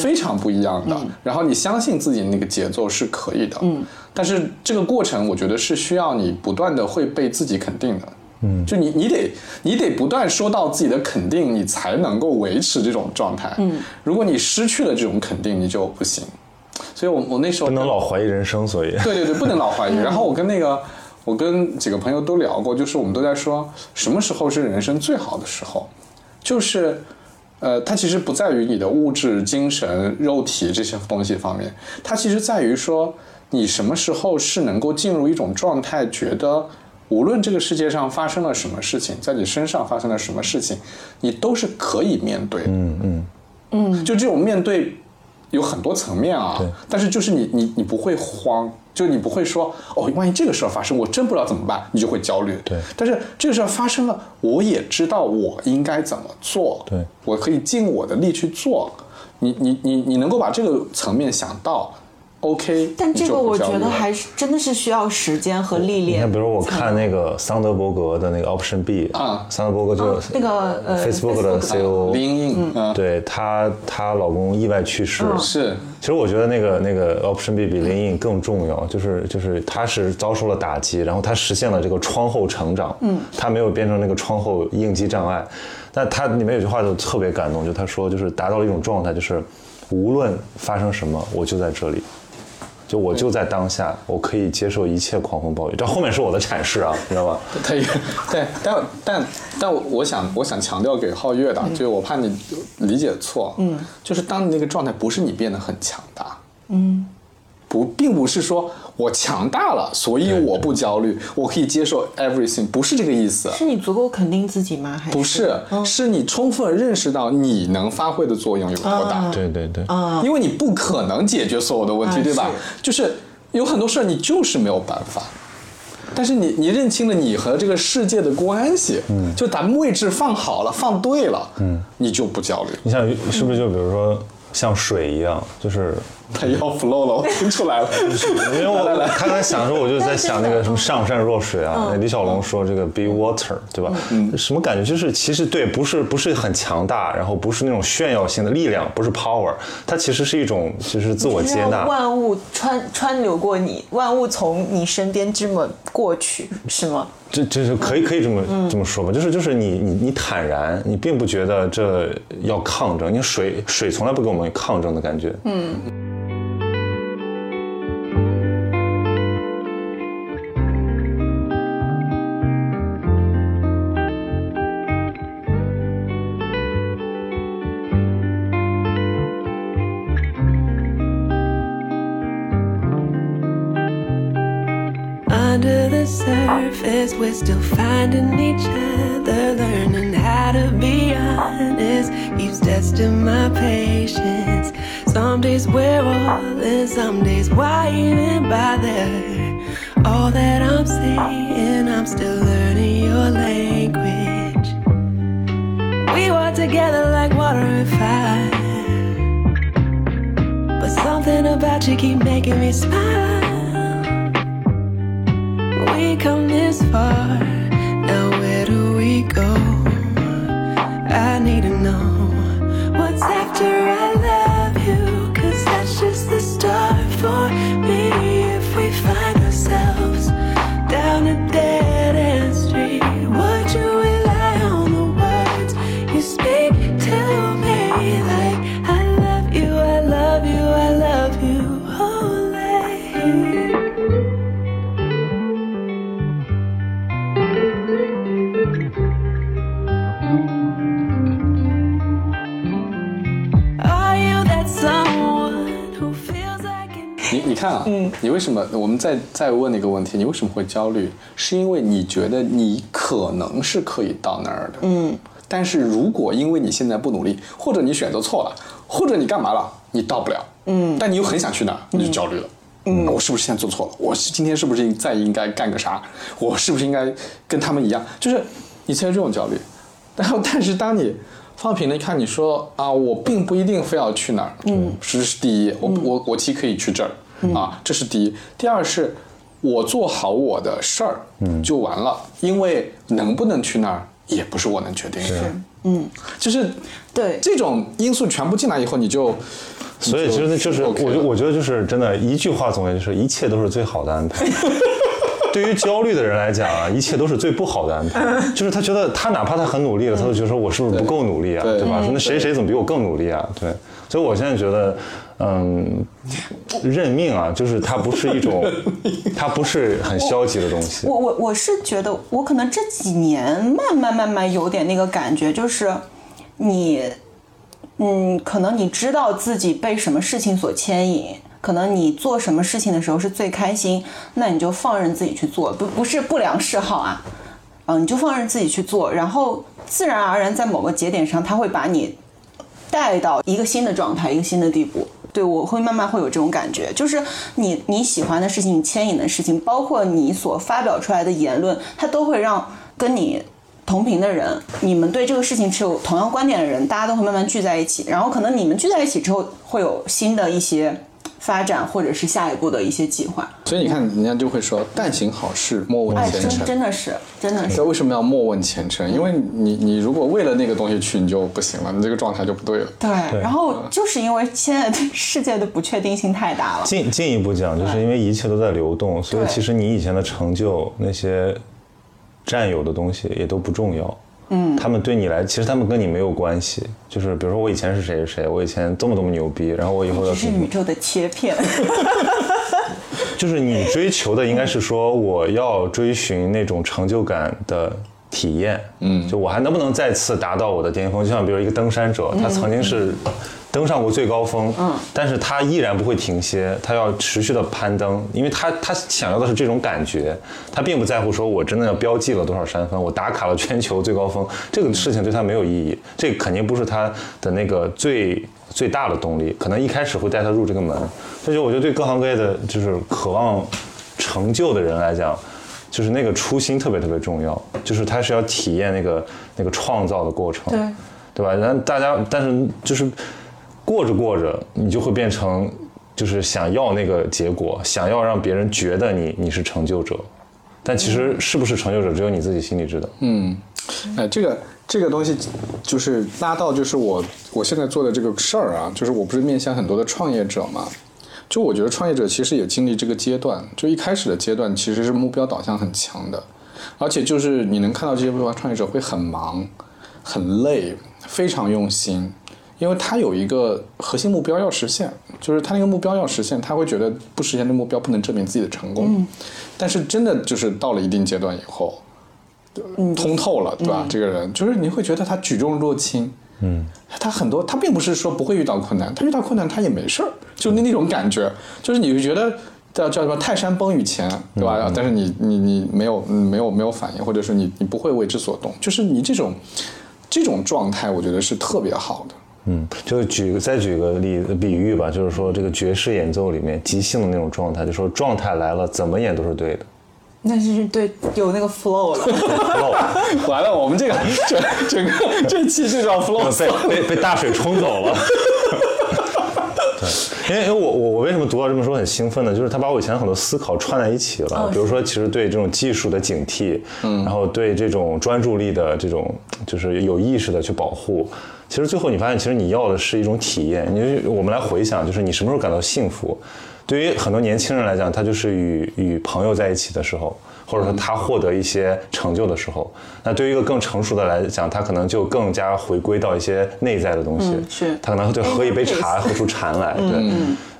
非常不一样的。然后你相信自己那个节奏是可以的，嗯，但是这个过程我觉得是需要你不断的会被自己肯定的，嗯，就你你得你得不断收到自己的肯定，你才能够维持这种状态，嗯，如果你失去了这种肯定，你就不行。所以我我那时候不能老怀疑人生，所以对对对，不能老怀疑。然后我跟那个，我跟几个朋友都聊过，就是我们都在说，什么时候是人生最好的时候？就是，呃，它其实不在于你的物质、精神、肉体这些东西方面，它其实在于说，你什么时候是能够进入一种状态，觉得无论这个世界上发生了什么事情，在你身上发生了什么事情，你都是可以面对的。嗯嗯，嗯，就这种面对有很多层面啊，但是就是你你你不会慌，就你不会说哦，万一这个事儿发生，我真不知道怎么办，你就会焦虑。对但是这个事儿发生了，我也知道我应该怎么做，对我可以尽我的力去做。你你你你能够把这个层面想到，OK，但这个我觉得还是真的是需要时间和历练。你看，比如我看那个桑德伯格的那个 Option B 啊桑德伯格就那个呃 Facebook 的 CEO，林荫，嗯，对她她老公意外去世，是其实我觉得那个那个 Option B 比 Lean In 更重要，就是就是她是遭受了打击，然后她实现了这个窗后成长，嗯，她没有变成那个窗后应激障碍。那她里面有句话就特别感动，就她说就是达到了一种状态，就是无论发生什么，我就在这里。就我就在当下，我可以接受一切狂风暴雨。这后面是我的阐释啊，你 知道吗？他也对，但但但我想我想强调给皓月的，就是我怕你理解错，嗯，就是当你那个状态不是你变得很强大，嗯，不，并不是说我强大了，所以我不焦虑，我可以接受 everything，不是这个意思，是你足够肯定自己吗？还是不是，是你充分认识到你能发挥的作用有多大，对对对，因为你不可能解决所有的问题，啊对吧？就是有很多事儿你就是没有办法，但是你你认清了你和这个世界的关系，嗯，就咱们位置放好了，放对了，嗯，你就不焦虑。你像是不是就比如说像水一样，就是他要 flow 了，我听出来了。因为我他刚才想的时候，我就在想那个什么上善若水啊，那李小龙说这个 be water，对吧？什么感觉？就是其实对，不是不是很强大，然后不是那种炫耀性的力量，不是 power，它其实是一种就是自我接纳。万物穿穿流过你，万物从你身边这么过去，是吗？这这是可以可以这么、这么说吧，就是就是你你你坦然，你并不觉得这要抗争，因为水水从来不给我们抗争的感觉。嗯。Still finding each other, learning how to be honest. Keeps testing my patience. Some days we're all in, some days why even bother? All that I'm saying, I'm still learning your language. We walk together like water and fire. But something about you keep making me smile. This far, now where do we go? 你你为什么？我们再再问你一个问题，你为什么会焦虑？是因为你觉得你可能是可以到那儿的，嗯。但是如果因为你现在不努力，或者你选择错了，或者你干嘛了，你到不了，嗯。但你又很想去那儿，你就焦虑了。嗯，我是不是现在做错了？我是今天是不是再应该干个啥？我是不是应该跟他们一样？就是你才有这种焦虑。然后，但是当你放平了一看，你说啊，我并不一定非要去哪儿，嗯，这是第一，我我我既可以去这儿，啊，这是第一。第二是，我做好我的事儿，嗯，就完了，因为能不能去那儿也不是我能决定的，嗯，就是对这种因素全部进来以后，你就，所以其实那就是，我就我觉得就是真的，一句话总结就是，一切都是最好的安排。对于焦虑的人来讲啊，一切都是最不好的安排。就是他觉得他哪怕他很努力了，他都觉得说我是不是不够努力啊，对对吧？那谁谁怎么比我更努力啊？对，所以我现在觉得，嗯，认命啊，就是它不是一种，它不是很消极的东西。我我我是觉得，我可能这几年慢慢慢慢有点那个感觉，就是你，嗯，可能你知道自己被什么事情所牵引，可能你做什么事情的时候是最开心，那你就放任自己去做，不不是不良嗜好啊，嗯，你就放任自己去做，然后自然而然在某个节点上，它会把你带到一个新的状态，一个新的地步。对我会慢慢会有这种感觉，就是你你喜欢的事情，你牵引的事情，包括你所发表出来的言论，它都会让跟你同频的人，你们对这个事情持有同样观点的人，大家都会慢慢聚在一起，然后可能你们聚在一起之后，会有新的一些发展，或者是下一步的一些计划。所以你看，人家就会说，但行好事，莫问前程。真的是，真的是这。为什么要莫问前程？因为你你如果为了那个东西去，你就不行了，你这个状态就不对了。对，然后就是因为现在的世界的不确定性太大了，进进一步讲，就是因为一切都在流动，所以其实你以前的成就那些占有的东西也都不重要。嗯，他们对你来，其实他们跟你没有关系。就是比如说我以前是谁谁谁，我以前多么多么牛逼，然后我以后要只是宇宙的切片。就是你追求的应该是说，我要追寻那种成就感的体验，嗯，就我还能不能再次达到我的巅峰？就像比如一个登山者，他曾经是登上过最高峰，嗯，但是他依然不会停歇，他要持续的攀登，因为他他想要的是这种感觉，他并不在乎说我真的要标记了多少山峰，我打卡了全球最高峰，这个事情对他没有意义，这肯定不是他的那个最最大的动力，可能一开始会带他入这个门，所以就我觉得对各行各业的就是渴望成就的人来讲，就是那个初心特别特别重要，就是他是要体验那个那个创造的过程，对对吧？然后大家，但是就是过着过着，你就会变成就是想要那个结果，想要让别人觉得你你是成就者，但其实是不是成就者，只有你自己心里知道。嗯，哎，这个这个东西就是拉到就是我我现在做的这个事儿啊，就是我不是面向很多的创业者嘛，就我觉得创业者其实也经历这个阶段，就一开始的阶段其实是目标导向很强的，而且就是你能看到这些创业者会很忙、很累、非常用心，因为他有一个核心目标要实现，就是他那个目标要实现，他会觉得不实现这目标不能证明自己的成功，但是真的就是到了一定阶段以后。通透了，对吧？这个人就是你会觉得他举重若轻，嗯，他很多他并不是说不会遇到困难，他遇到困难他也没事儿，就那那种感觉，就是你会觉得叫叫什么泰山崩于前，对吧？但是你你你没有嗯没有没有反应，或者是你你不会为之所动，就是你这种这种状态，我觉得是特别好的。嗯，就举个再举个例比喻吧，就是说这个爵士演奏里面即兴的那种状态，就说状态来了，怎么演都是对的。那是对有那个 flow 了。flow 完了，我们这个 整整个这期就叫 flow 被被被大水冲走了。对，因为因为我我我为什么读到这么说很兴奋呢？就是他把我以前很多思考串在一起了。比如说，其实对这种技术的警惕，嗯，然后对这种专注力的这种就是有意识的去保护。其实最后你发现，其实你要的是一种体验。你我们来回想，就是你什么时候感到幸福？对于很多年轻人来讲，他就是与与朋友在一起的时候，或者说他获得一些成就的时候。那对于一个更成熟的来讲，他可能就更加回归到一些内在的东西。嗯是他可能就喝一杯茶，喝出禅来。对，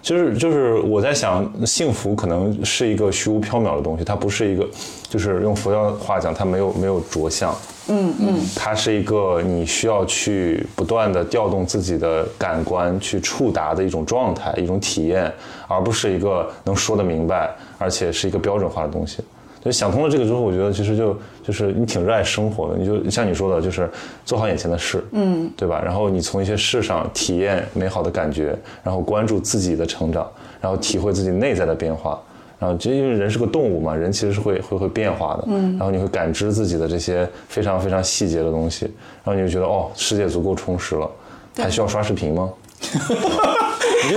就是就是我在想，幸福可能是一个虚无缥缈的东西，它不是一个，就是用佛教话讲，它没有没有着相。嗯嗯，它是一个你需要去不断的调动自己的感官去触达的一种状态、一种体验，而不是一个能说得明白，而且是一个标准化的东西。就想通了这个之后，我觉得其实就就是你挺热爱生活的，你就像你说的，就是做好眼前的事，嗯，对吧？然后你从一些事上体验美好的感觉，然后关注自己的成长，然后体会自己内在的变化。然后，就因为人是个动物嘛，人其实是会会会变化的，嗯，然后你会感知自己的这些非常非常细节的东西，然后你就觉得哦，世界足够充实了，还需要刷视频吗？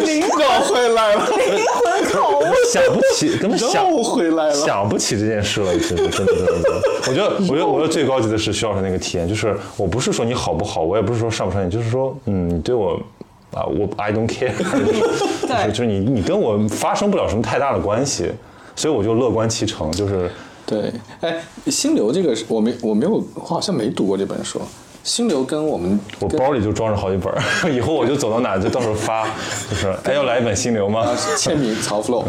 灵感 回来了，灵魂 想不起，根本想不回来了想不起这件事了，真的真的真的真的。我觉得，我觉得，我觉得最高级的是徐老师那个体验，就是我不是说你好不好，我也不是说上不上瘾，就是说，嗯，你对我。啊，我 I don't care，就是就是你你跟我发生不了什么太大的关系，所以我就乐观其成，就是对，哎，心流这个是我没我没有，我好像没读过这本书。心流跟我们我包里就装着好几本，以后我就走到哪就到时候发，就是哎要来一本心流吗？签名曹 flow，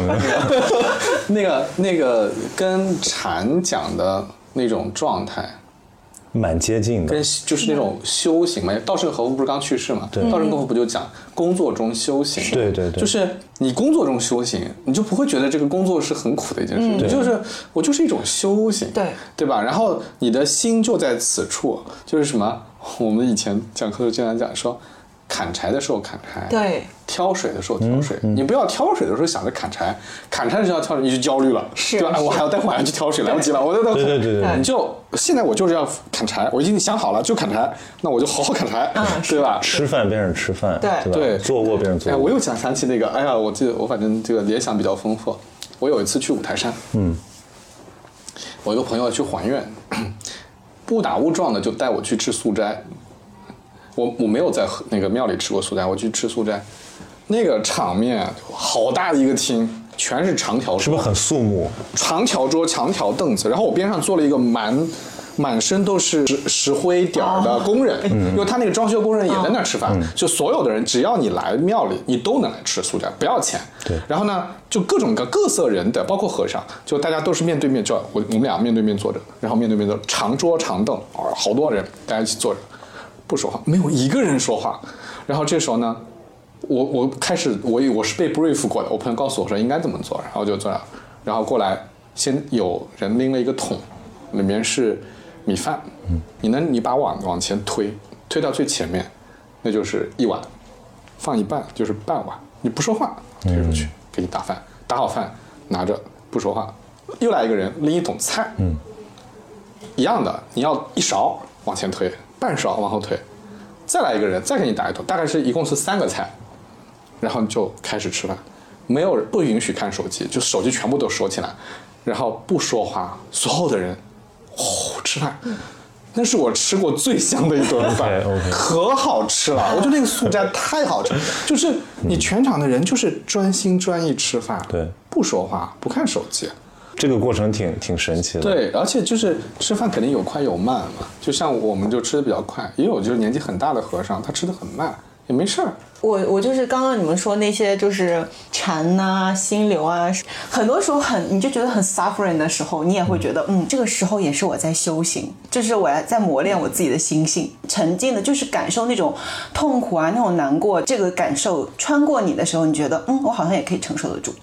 那个那个跟禅讲的那种状态，蛮接近的跟，就是那种修行嘛。稻盛和夫不是刚去世嘛？对稻盛和夫不就讲工作中修行？对对对就是你工作中修行，你就不会觉得这个工作是很苦的一件事，你就是我就是一种修行，对对吧？然后你的心就在此处，就是什么？我们以前讲课就经常讲说，砍柴的时候砍柴，对，挑水的时候挑水，你不要挑水的时候想着砍柴，砍柴的时候要挑水，你就焦虑了，是对吧？哎我还要待会儿还要去挑水，来不及了，我就对对对对你就现在我就是要砍柴，我已经想好了就砍柴，那我就好好砍柴，对吧？吃饭变成吃饭，对吧？对坐卧变成坐哎，卧。我又想想起那个，哎呀，我记得我反正这个联想比较丰富。我有一次去五台山，嗯，我一个朋友去还愿，误打误撞的就带我去吃素斋。我我没有在那个庙里吃过素斋，我去吃素斋，那个场面好大的一个厅，全是长条桌，是不是很肃穆？长条桌、长条凳子，然后我边上坐了一个蛮满身都是石石灰点儿的工人，因为他那个装修工人也在那儿吃饭，就所有的人只要你来庙里，你都能来吃素斋，不要钱。对然后呢，就各种各各色人的，包括和尚，就大家都是面对面，就我我们俩面对面坐着，然后面对面坐，长桌长凳，啊，好多人大家一起坐着，不说话，没有一个人说话。然后这时候呢，我我开始我以我是被 brief 过的，我朋友告诉我说应该怎么做，然后就做了，然后过来先有人拎了一个桶，里面是米饭，你呢你把碗往前推，推到最前面，那就是一碗，放一半就是半碗，你不说话推出去、给你打饭，打好饭拿着不说话，又来一个人拎一桶菜，嗯，一样的，你要一勺往前推，半勺往后推，再来一个人再给你打一桶，大概是一共是三个菜，然后你就开始吃饭，没有不允许看手机，就手机全部都收起来，然后不说话，所有的人，呼吃饭。那是我吃过最香的一顿饭 可好吃了！我觉得那个素斋太好吃，就是你全场的人就是专心专意吃饭，对不说话，不看手机，这个过程挺挺神奇的。对，而且就是吃饭肯定有快有慢嘛，就像我们就吃的比较快，也有就是年纪很大的和尚，他吃的很慢，也没事儿。我我就是刚刚你们说那些就是禅呐、心流啊，很多时候很你就觉得很 suffering 的时候，你也会觉得嗯，这个时候也是我在修行，就是我在磨练我自己的心性，沉浸的就是感受那种痛苦啊、那种难过，这个感受穿过你的时候，你觉得嗯，我好像也可以承受得住。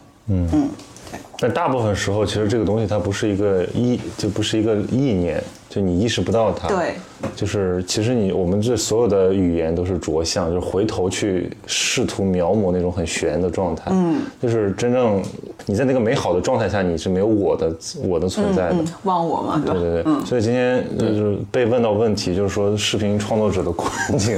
但大部分时候，其实这个东西它不是一个意，就不是一个意念，就你意识不到它。对，就是其实你我们这所有的语言都是着相，就是回头去试图描摹那种很玄的状态。嗯，就是真正你在那个美好的状态下，你是没有我的我的存在的。嗯，忘我嘛，对吧？对对对，所以今天就是被问到问题，就是说视频创作者的困境，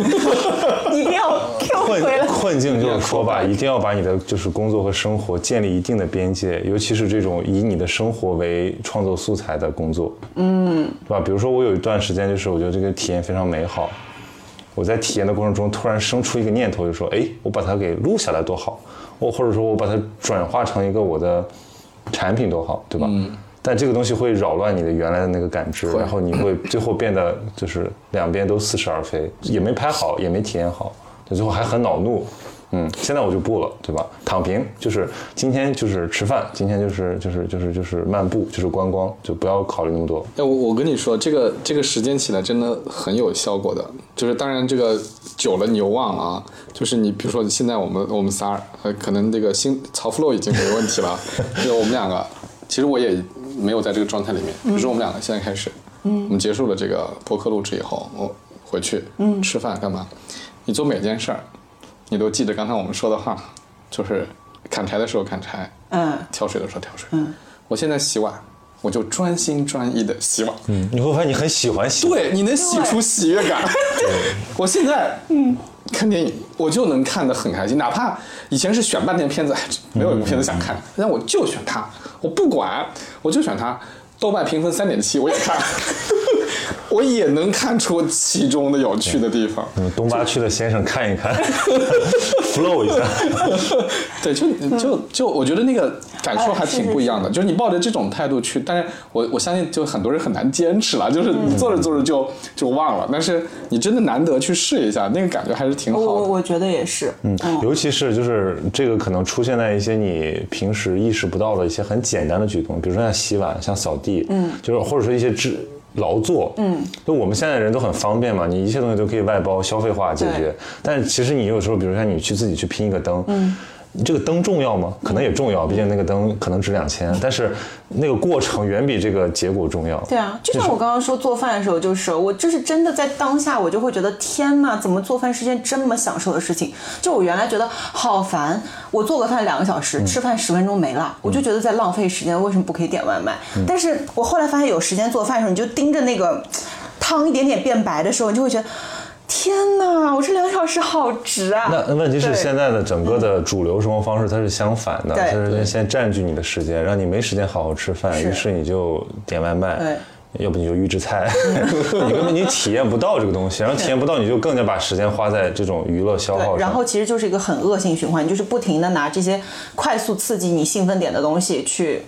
困。困境就是说吧，一定要把你的就是工作和生活建立一定的边界，尤其是这种以你的生活为创作素材的工作，嗯，对吧？比如说我有一段时间，就是我觉得这个体验非常美好，我在体验的过程中突然生出一个念头，就说，哎，我把它给录下来多好，我或者说我把它转化成一个我的产品多好，对吧？但这个东西会扰乱你的原来的那个感知，然后你会最后变得就是两边都似是而非，也没拍好，也没体验好，就最后还很恼怒。嗯，现在我就不了，对吧？躺平就是今天就是吃饭，今天就是就是就是就是漫步，就是观光，就不要考虑那么多。哎，我我跟你说，这个这个时间起来真的很有效果的，就是当然这个久了你又忘了啊，就是你比如说现在我们我们仨，呃，可能这个新曹福洛已经没问题了，就我们两个，其实我也没有在这个状态里面，比如说我们两个现在开始，嗯，我们结束了这个播客录制以后，我回去，嗯，吃饭干嘛？你做每件事儿，你都记得刚才我们说的话，就是砍柴的时候砍柴，嗯，挑水的时候挑水，嗯，我现在洗碗，我就专心专意的洗碗，嗯，你会发现你很喜欢洗。对，你能洗出喜悦感。我现在嗯看电影，我就能看得很开心，哪怕以前是选半天片子，哎没有一部片子想看，但我就选它，我不管，我就选它。豆瓣评分三点七，我也看，我也能看出其中的有趣的地方。嗯，东八区的先生看一看，flow 一下。对，就就就，我觉得那个感受还挺不一样的。就是你抱着这种态度去，但是我我相信，就很多人很难坚持了，就是你做着做着就就忘了。但是你真的难得去试一下，那个感觉还是挺好的。我我觉得也是。嗯，尤其是就是这个可能出现在一些你平时意识不到的一些很简单的举动，比如说像洗碗、像扫地，嗯，就是或者说一些制劳作，嗯，就我们现在人都很方便嘛，你一切东西都可以外包消费化解决，但是其实你有时候，比如像你去自己去拼一个灯，嗯。你这个灯重要吗？可能也重要，毕竟那个灯可能值两千，但是那个过程远比这个结果重要。对啊，就像我刚刚说做饭的时候，就是我就是真的在当下，我就会觉得天呐，怎么做饭是件这么享受的事情？就我原来觉得好烦，我做个饭两个小时，吃饭十分钟没了，我就觉得在浪费时间，为什么不可以点外卖？但是我后来发现有时间做饭的时候，你就盯着那个汤一点点变白的时候，你就会觉得。天呐，我这两个小时好值啊！那那问题是现在的整个的主流生活方式它是相反的，它是先占据你的时间，让你没时间好好吃饭，于是你就点外卖对。要不你就预制菜，你根本你体验不到这个东西，然后体验不到，你就更加把时间花在这种娱乐消耗，上。然后其实就是一个很恶性循环，你就是不停的拿这些快速刺激你兴奋点的东西去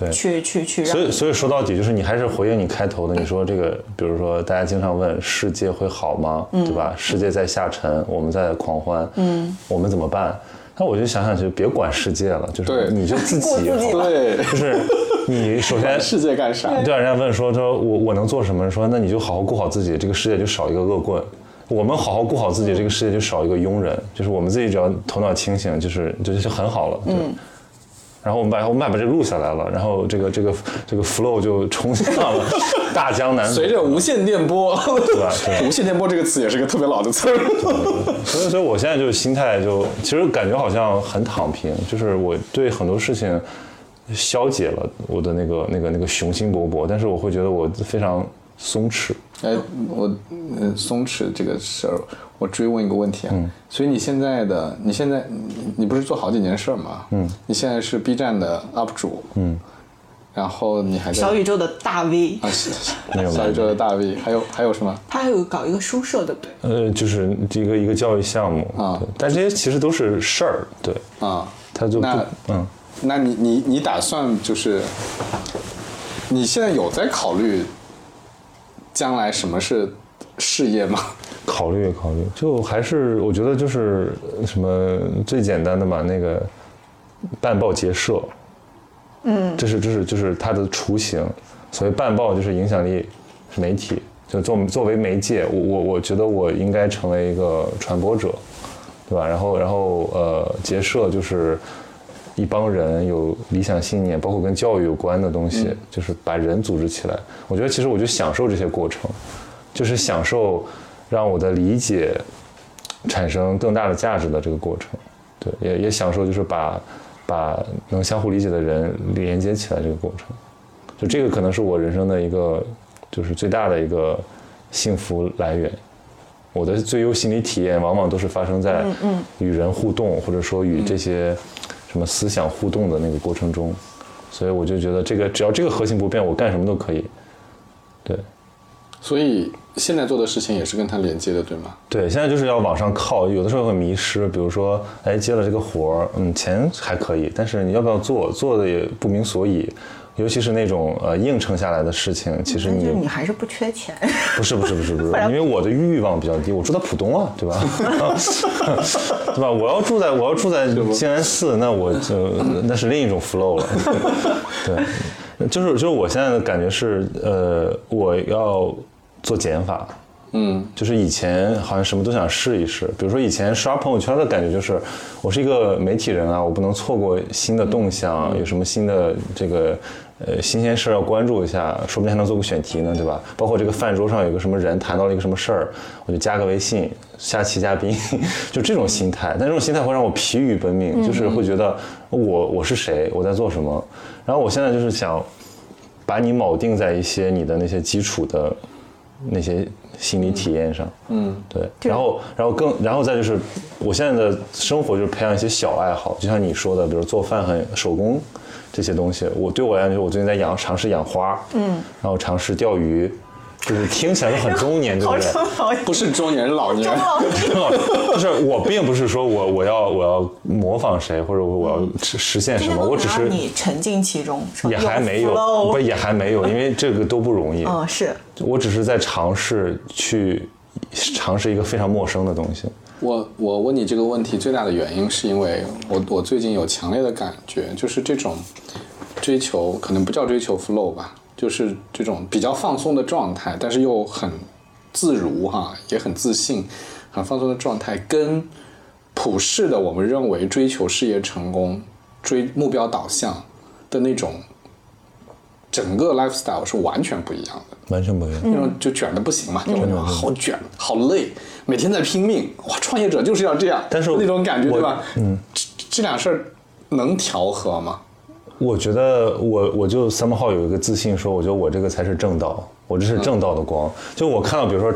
对去去去所以，所以说到底就是你还是回应你开头的，你说这个，比如说大家经常问世界会好吗？嗯对吧？世界在下沉，我们在狂欢，嗯，我们怎么办？那我就想想，就别管世界了，就是你就自己对，就是你首先世界干啥？对啊，人家问说说我我能做什么？说那你就好好顾好自己，这个世界就少一个恶棍。我们好好顾好自己，这个世界就少一个庸人。就是我们自己只要头脑清醒，就是就就很好了。嗯。然后我们把我们把这录下来了，然后这个这个这个 flow 就冲向了 大江南北。随着无线电波，对吧 对无线电波这个词也是个特别老的词儿。所以，所以我现在就是心态就，其实感觉好像很躺平，就是我对很多事情消解了我的那个那个那个雄心勃勃，但是我会觉得我非常松弛。哎，我嗯松弛这个事儿，我追问一个问题啊。嗯所以你现在的，你现在你你不是做好几件事儿吗？嗯。你现在是 B 站的 UP 主。嗯。然后你还在小宇宙的大 V，啊，是是 没有小宇宙的大 V，还有还有什么？他还有搞一个书社，对不对？呃，就是一个一个教育项目啊但这些其实都是事儿，对，啊，他就不那嗯，那你你你打算就是，你现在有在考虑将来什么是事业吗？考虑考虑，就还是我觉得就是呃什么最简单的嘛，那个办报结社，嗯，这是这是就是它的雏形。所谓办报就是影响力媒体，就作作为媒介，我我我觉得我应该成为一个传播者，对吧？然后然后呃，结社就是一帮人有理想信念，包括跟教育有关的东西，就是把人组织起来。我觉得其实我就享受这些过程，就是享受让我的理解产生更大的价值的这个过程。对，也也享受就是把把能相互理解的人连接起来这个过程。就这个可能是我人生的一个就是最大的一个幸福来源。我的最优心理体验往往都是发生在与人互动，或者说与这些什么思想互动的那个过程中，所以我就觉得这个只要这个核心不变，我干什么都可以。对所以现在做的事情也是跟它连接的，对吗？对，现在就是要往上靠，有的时候会迷失，比如说，哎，接了这个活儿，嗯，钱还可以，但是你要不要做，做的也不明所以。尤其是那种呃应承下来的事情，其实你你还是不缺钱，不是不是不是不是，因为我的欲望比较低，我住在浦东啊，对吧？对吧？我要住在我要住在静安寺，那我就那是另一种 flow 了。对，就是就是我现在的感觉是，呃，我要做减法。嗯，就是以前好像什么都想试一试，比如说以前刷朋友圈的感觉就是，我是一个媒体人啊，我不能错过新的动向，有什么新的这个呃新鲜事儿要关注一下，说不定还能做个选题呢，对吧？包括这个饭桌上有个什么人谈到了一个什么事儿，我就加个微信，下期嘉宾，就这种心态。但这种心态会让我疲于奔命，就是会觉得我我是谁，我在做什么。然后我现在就是想把你铆定在一些你的那些基础的那些心理体验上，嗯，对，然后然后更然后再就是我现在的生活就是培养一些小爱好，就像你说的，比如做饭很手工这些东西。我对我来说，我最近在养尝试养花，嗯，然后尝试钓鱼，就是听起来就很中年，对不对？不是中年人，老年人。就是我并不是说我我要我要模仿谁，或者我要实实现什么，我只是你沉浸其中，也还没有，不也还没有，因为这个都不容易。嗯，是我只是在尝试去尝试一个非常陌生的东西。我我问你这个问题最大的原因是因为我我最近有强烈的感觉，就是这种追求可能不叫追求 flow 吧，就是这种比较放松的状态，但是又很自如哈，也很自信，很放松的状态，跟普世的我们认为追求事业成功、追目标导向的那种整个 lifestyle 是完全不一样的。完全不一样。那种就卷的不行嘛，就好卷，好累，每天在拼命。哇，创业者就是要这样，但是那种感觉对吧？嗯，这这俩事儿能调和吗？我觉得我我就 somehow 有一个自信，说我觉得我这个才是正道，我这是正道的光。就我看到，比如说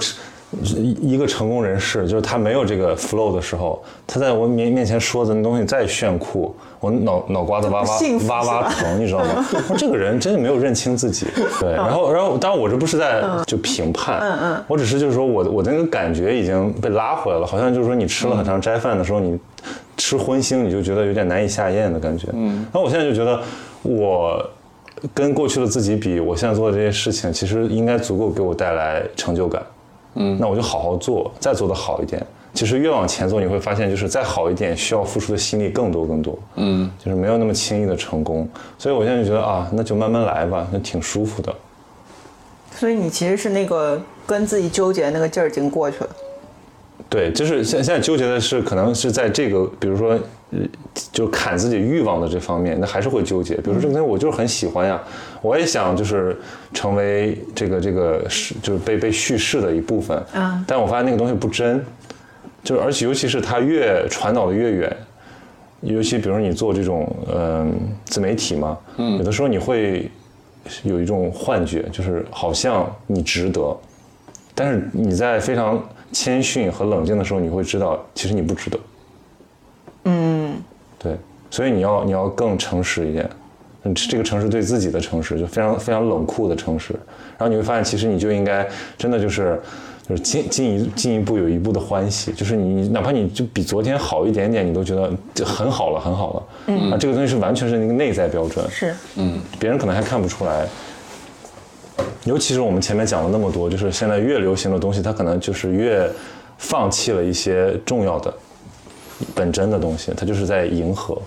一一个成功人士，就是他没有这个 flow 的时候，他在我面面前说的那东西再炫酷，我脑脑瓜子哇哇哇哇疼，你知道吗？我这个人真的没有认清自己。对，然后然后当然我这不是在就评判，嗯嗯，我只是就是说我我的那个感觉已经被拉回来了，好像就是说你吃了很长斋饭的时候，你吃荤腥你就觉得有点难以下咽的感觉。嗯，然后我现在就觉得我跟过去的自己比，我现在做的这些事情，其实应该足够给我带来成就感。嗯，那我就好好做，再做得好一点。其实越往前做，你会发现，就是再好一点，需要付出的心力更多更多。嗯，就是没有那么轻易的成功。所以我现在就觉得啊，那就慢慢来吧，那挺舒服的。所以你其实是那个跟自己纠结的那个劲儿已经过去了。对，就是现现在纠结的是，可能是在这个，比如说，呃就砍自己欲望的这方面，那还是会纠结。比如说这个东西我就是很喜欢呀，我也想就是成为这个这个是就是被被叙事的一部分。嗯但我发现那个东西不真，就是而且尤其是它越传导的越远，尤其比如说你做这种嗯、自媒体嘛，嗯，有的时候你会有一种幻觉，就是好像你值得，但是你在非常谦逊和冷静的时候，你会知道其实你不值得。嗯，对，所以你要你要更诚实一点。嗯，这个城市对自己的诚实，就非常非常冷酷的诚实。然后你会发现，其实你就应该真的就是就是进进一进一步有一步的欢喜，就是你哪怕你就比昨天好一点点，你都觉得就很好了，很好了。嗯，啊，这个东西是完全是那个内在标准。是，嗯，别人可能还看不出来。尤其是我们前面讲了那么多，就是现在越流行的东西，它可能就是越放弃了一些重要的、本真的东西，它就是在迎合。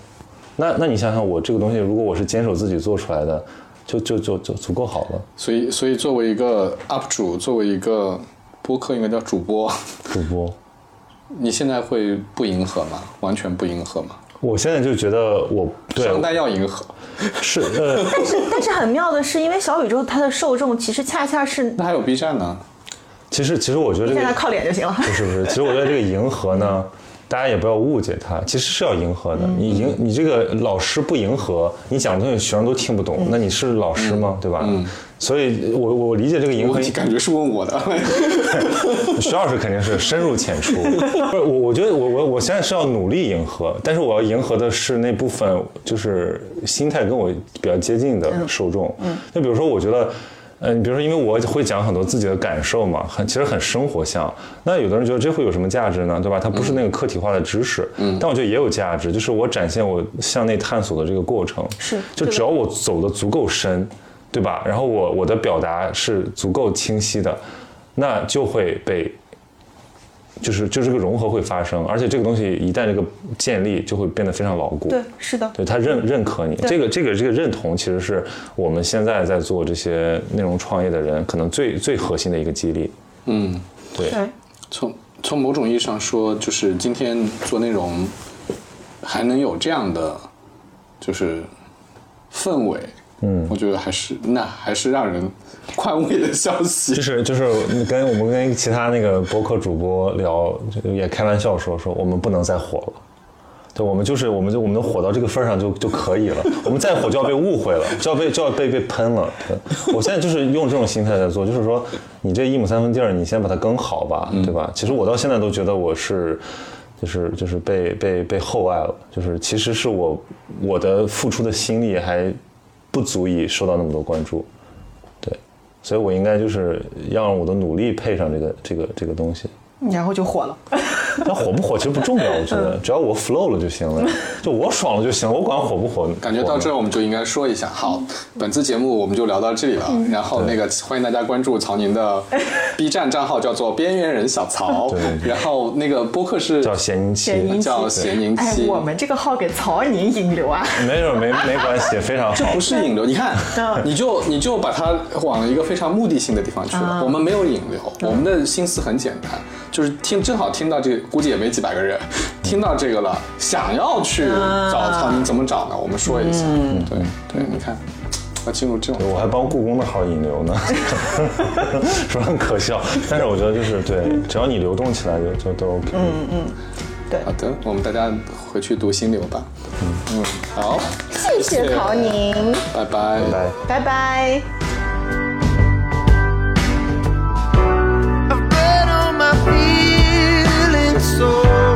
那那你想想，我这个东西，如果我是坚守自己做出来的，就就就就足够好了。所以，所以作为一个 UP 主，作为一个播客，应该叫主播，主播，你现在会不迎合吗？完全不迎合吗？我现在就觉得我对商单要迎合，是呃，但是但是很妙的是，因为小宇宙它的受众其实恰恰是那还有 B 站呢？其实其实我觉得这个现在靠脸就行了。不是不是，其实我觉得这个迎合呢，大家也不要误解他，其实是要迎合的。你迎你这个老师不迎合，你讲的东西学生都听不懂，那你是老师吗？对吧？所以我我理解这个迎合我，感觉是问我的。徐老师肯定是深入浅出。不是我，我觉得我我我现在是要努力迎合，但是我要迎合的是那部分就是心态跟我比较接近的受众。嗯，就比如说，我觉得。嗯，比如说，因为我会讲很多自己的感受嘛，很其实很生活向。那有的人觉得这会有什么价值呢？对吧？它不是那个客体化的知识，嗯，但我觉得也有价值，就是我展现我向内探索的这个过程。是就只要我走的足够深，对吧？然后我我的表达是足够清晰的，那就会被，就是就这个融合会发生，而且这个东西一旦这个建立，就会变得非常牢固。对，是的，对他认认可你，这个这个这个认同，其实是我们现在在做这些内容创业的人，可能最最核心的一个激励。嗯，对，对，从从某种意义上说，就是今天做内容还能有这样的就是氛围，嗯，我觉得还是那还是让人宽慰的消息。就是就是跟我们跟其他那个播客主播聊，就也开玩笑说说我们不能再火了。对，我们就是，我们就我们能火到这个份儿上就就可以了。我们再火就要被误会了，就要被就要被被喷了。对，我现在就是用这种心态在做，就是说，你这一亩三分地儿，你先把它耕好吧，对吧？其实我到现在都觉得我是，就是就是被被被厚爱了，就是其实是我我的付出的心力还不足以受到那么多关注，对，所以我应该就是要让我的努力配上这个这个这个东西。然后就火了。但火不火其实不重要，我觉得只要我 flow 了就行了，就我爽了就行了，我管火不火。感觉到这儿我们就应该说一下，好，本次节目我们就聊到这里了。然后那个欢迎大家关注曹宁的 B 站账号，叫做边缘人小曹。对然后那个播客是叫闲宁期，闲宁期叫闲宁哎，我们这个号给曹宁引流啊。没有没没关系，非常好。这不是引流，你看嗯，你就你就把它往一个非常目的性的地方去了。嗯我们没有引流，我们的心思很简单，就是听正好听到这个，估计也没几百个人听到这个了，想要去找他们怎么找呢？我们说一下，嗯对对，你看，要进入这种。我还帮故宫的号引流呢，说很可笑，但是我觉得就是对，只要你流动起来就就都 OK。嗯嗯，对，好的，我们大家回去读心流吧。嗯嗯好，谢谢陶宁，拜拜，拜拜。拜拜。soul.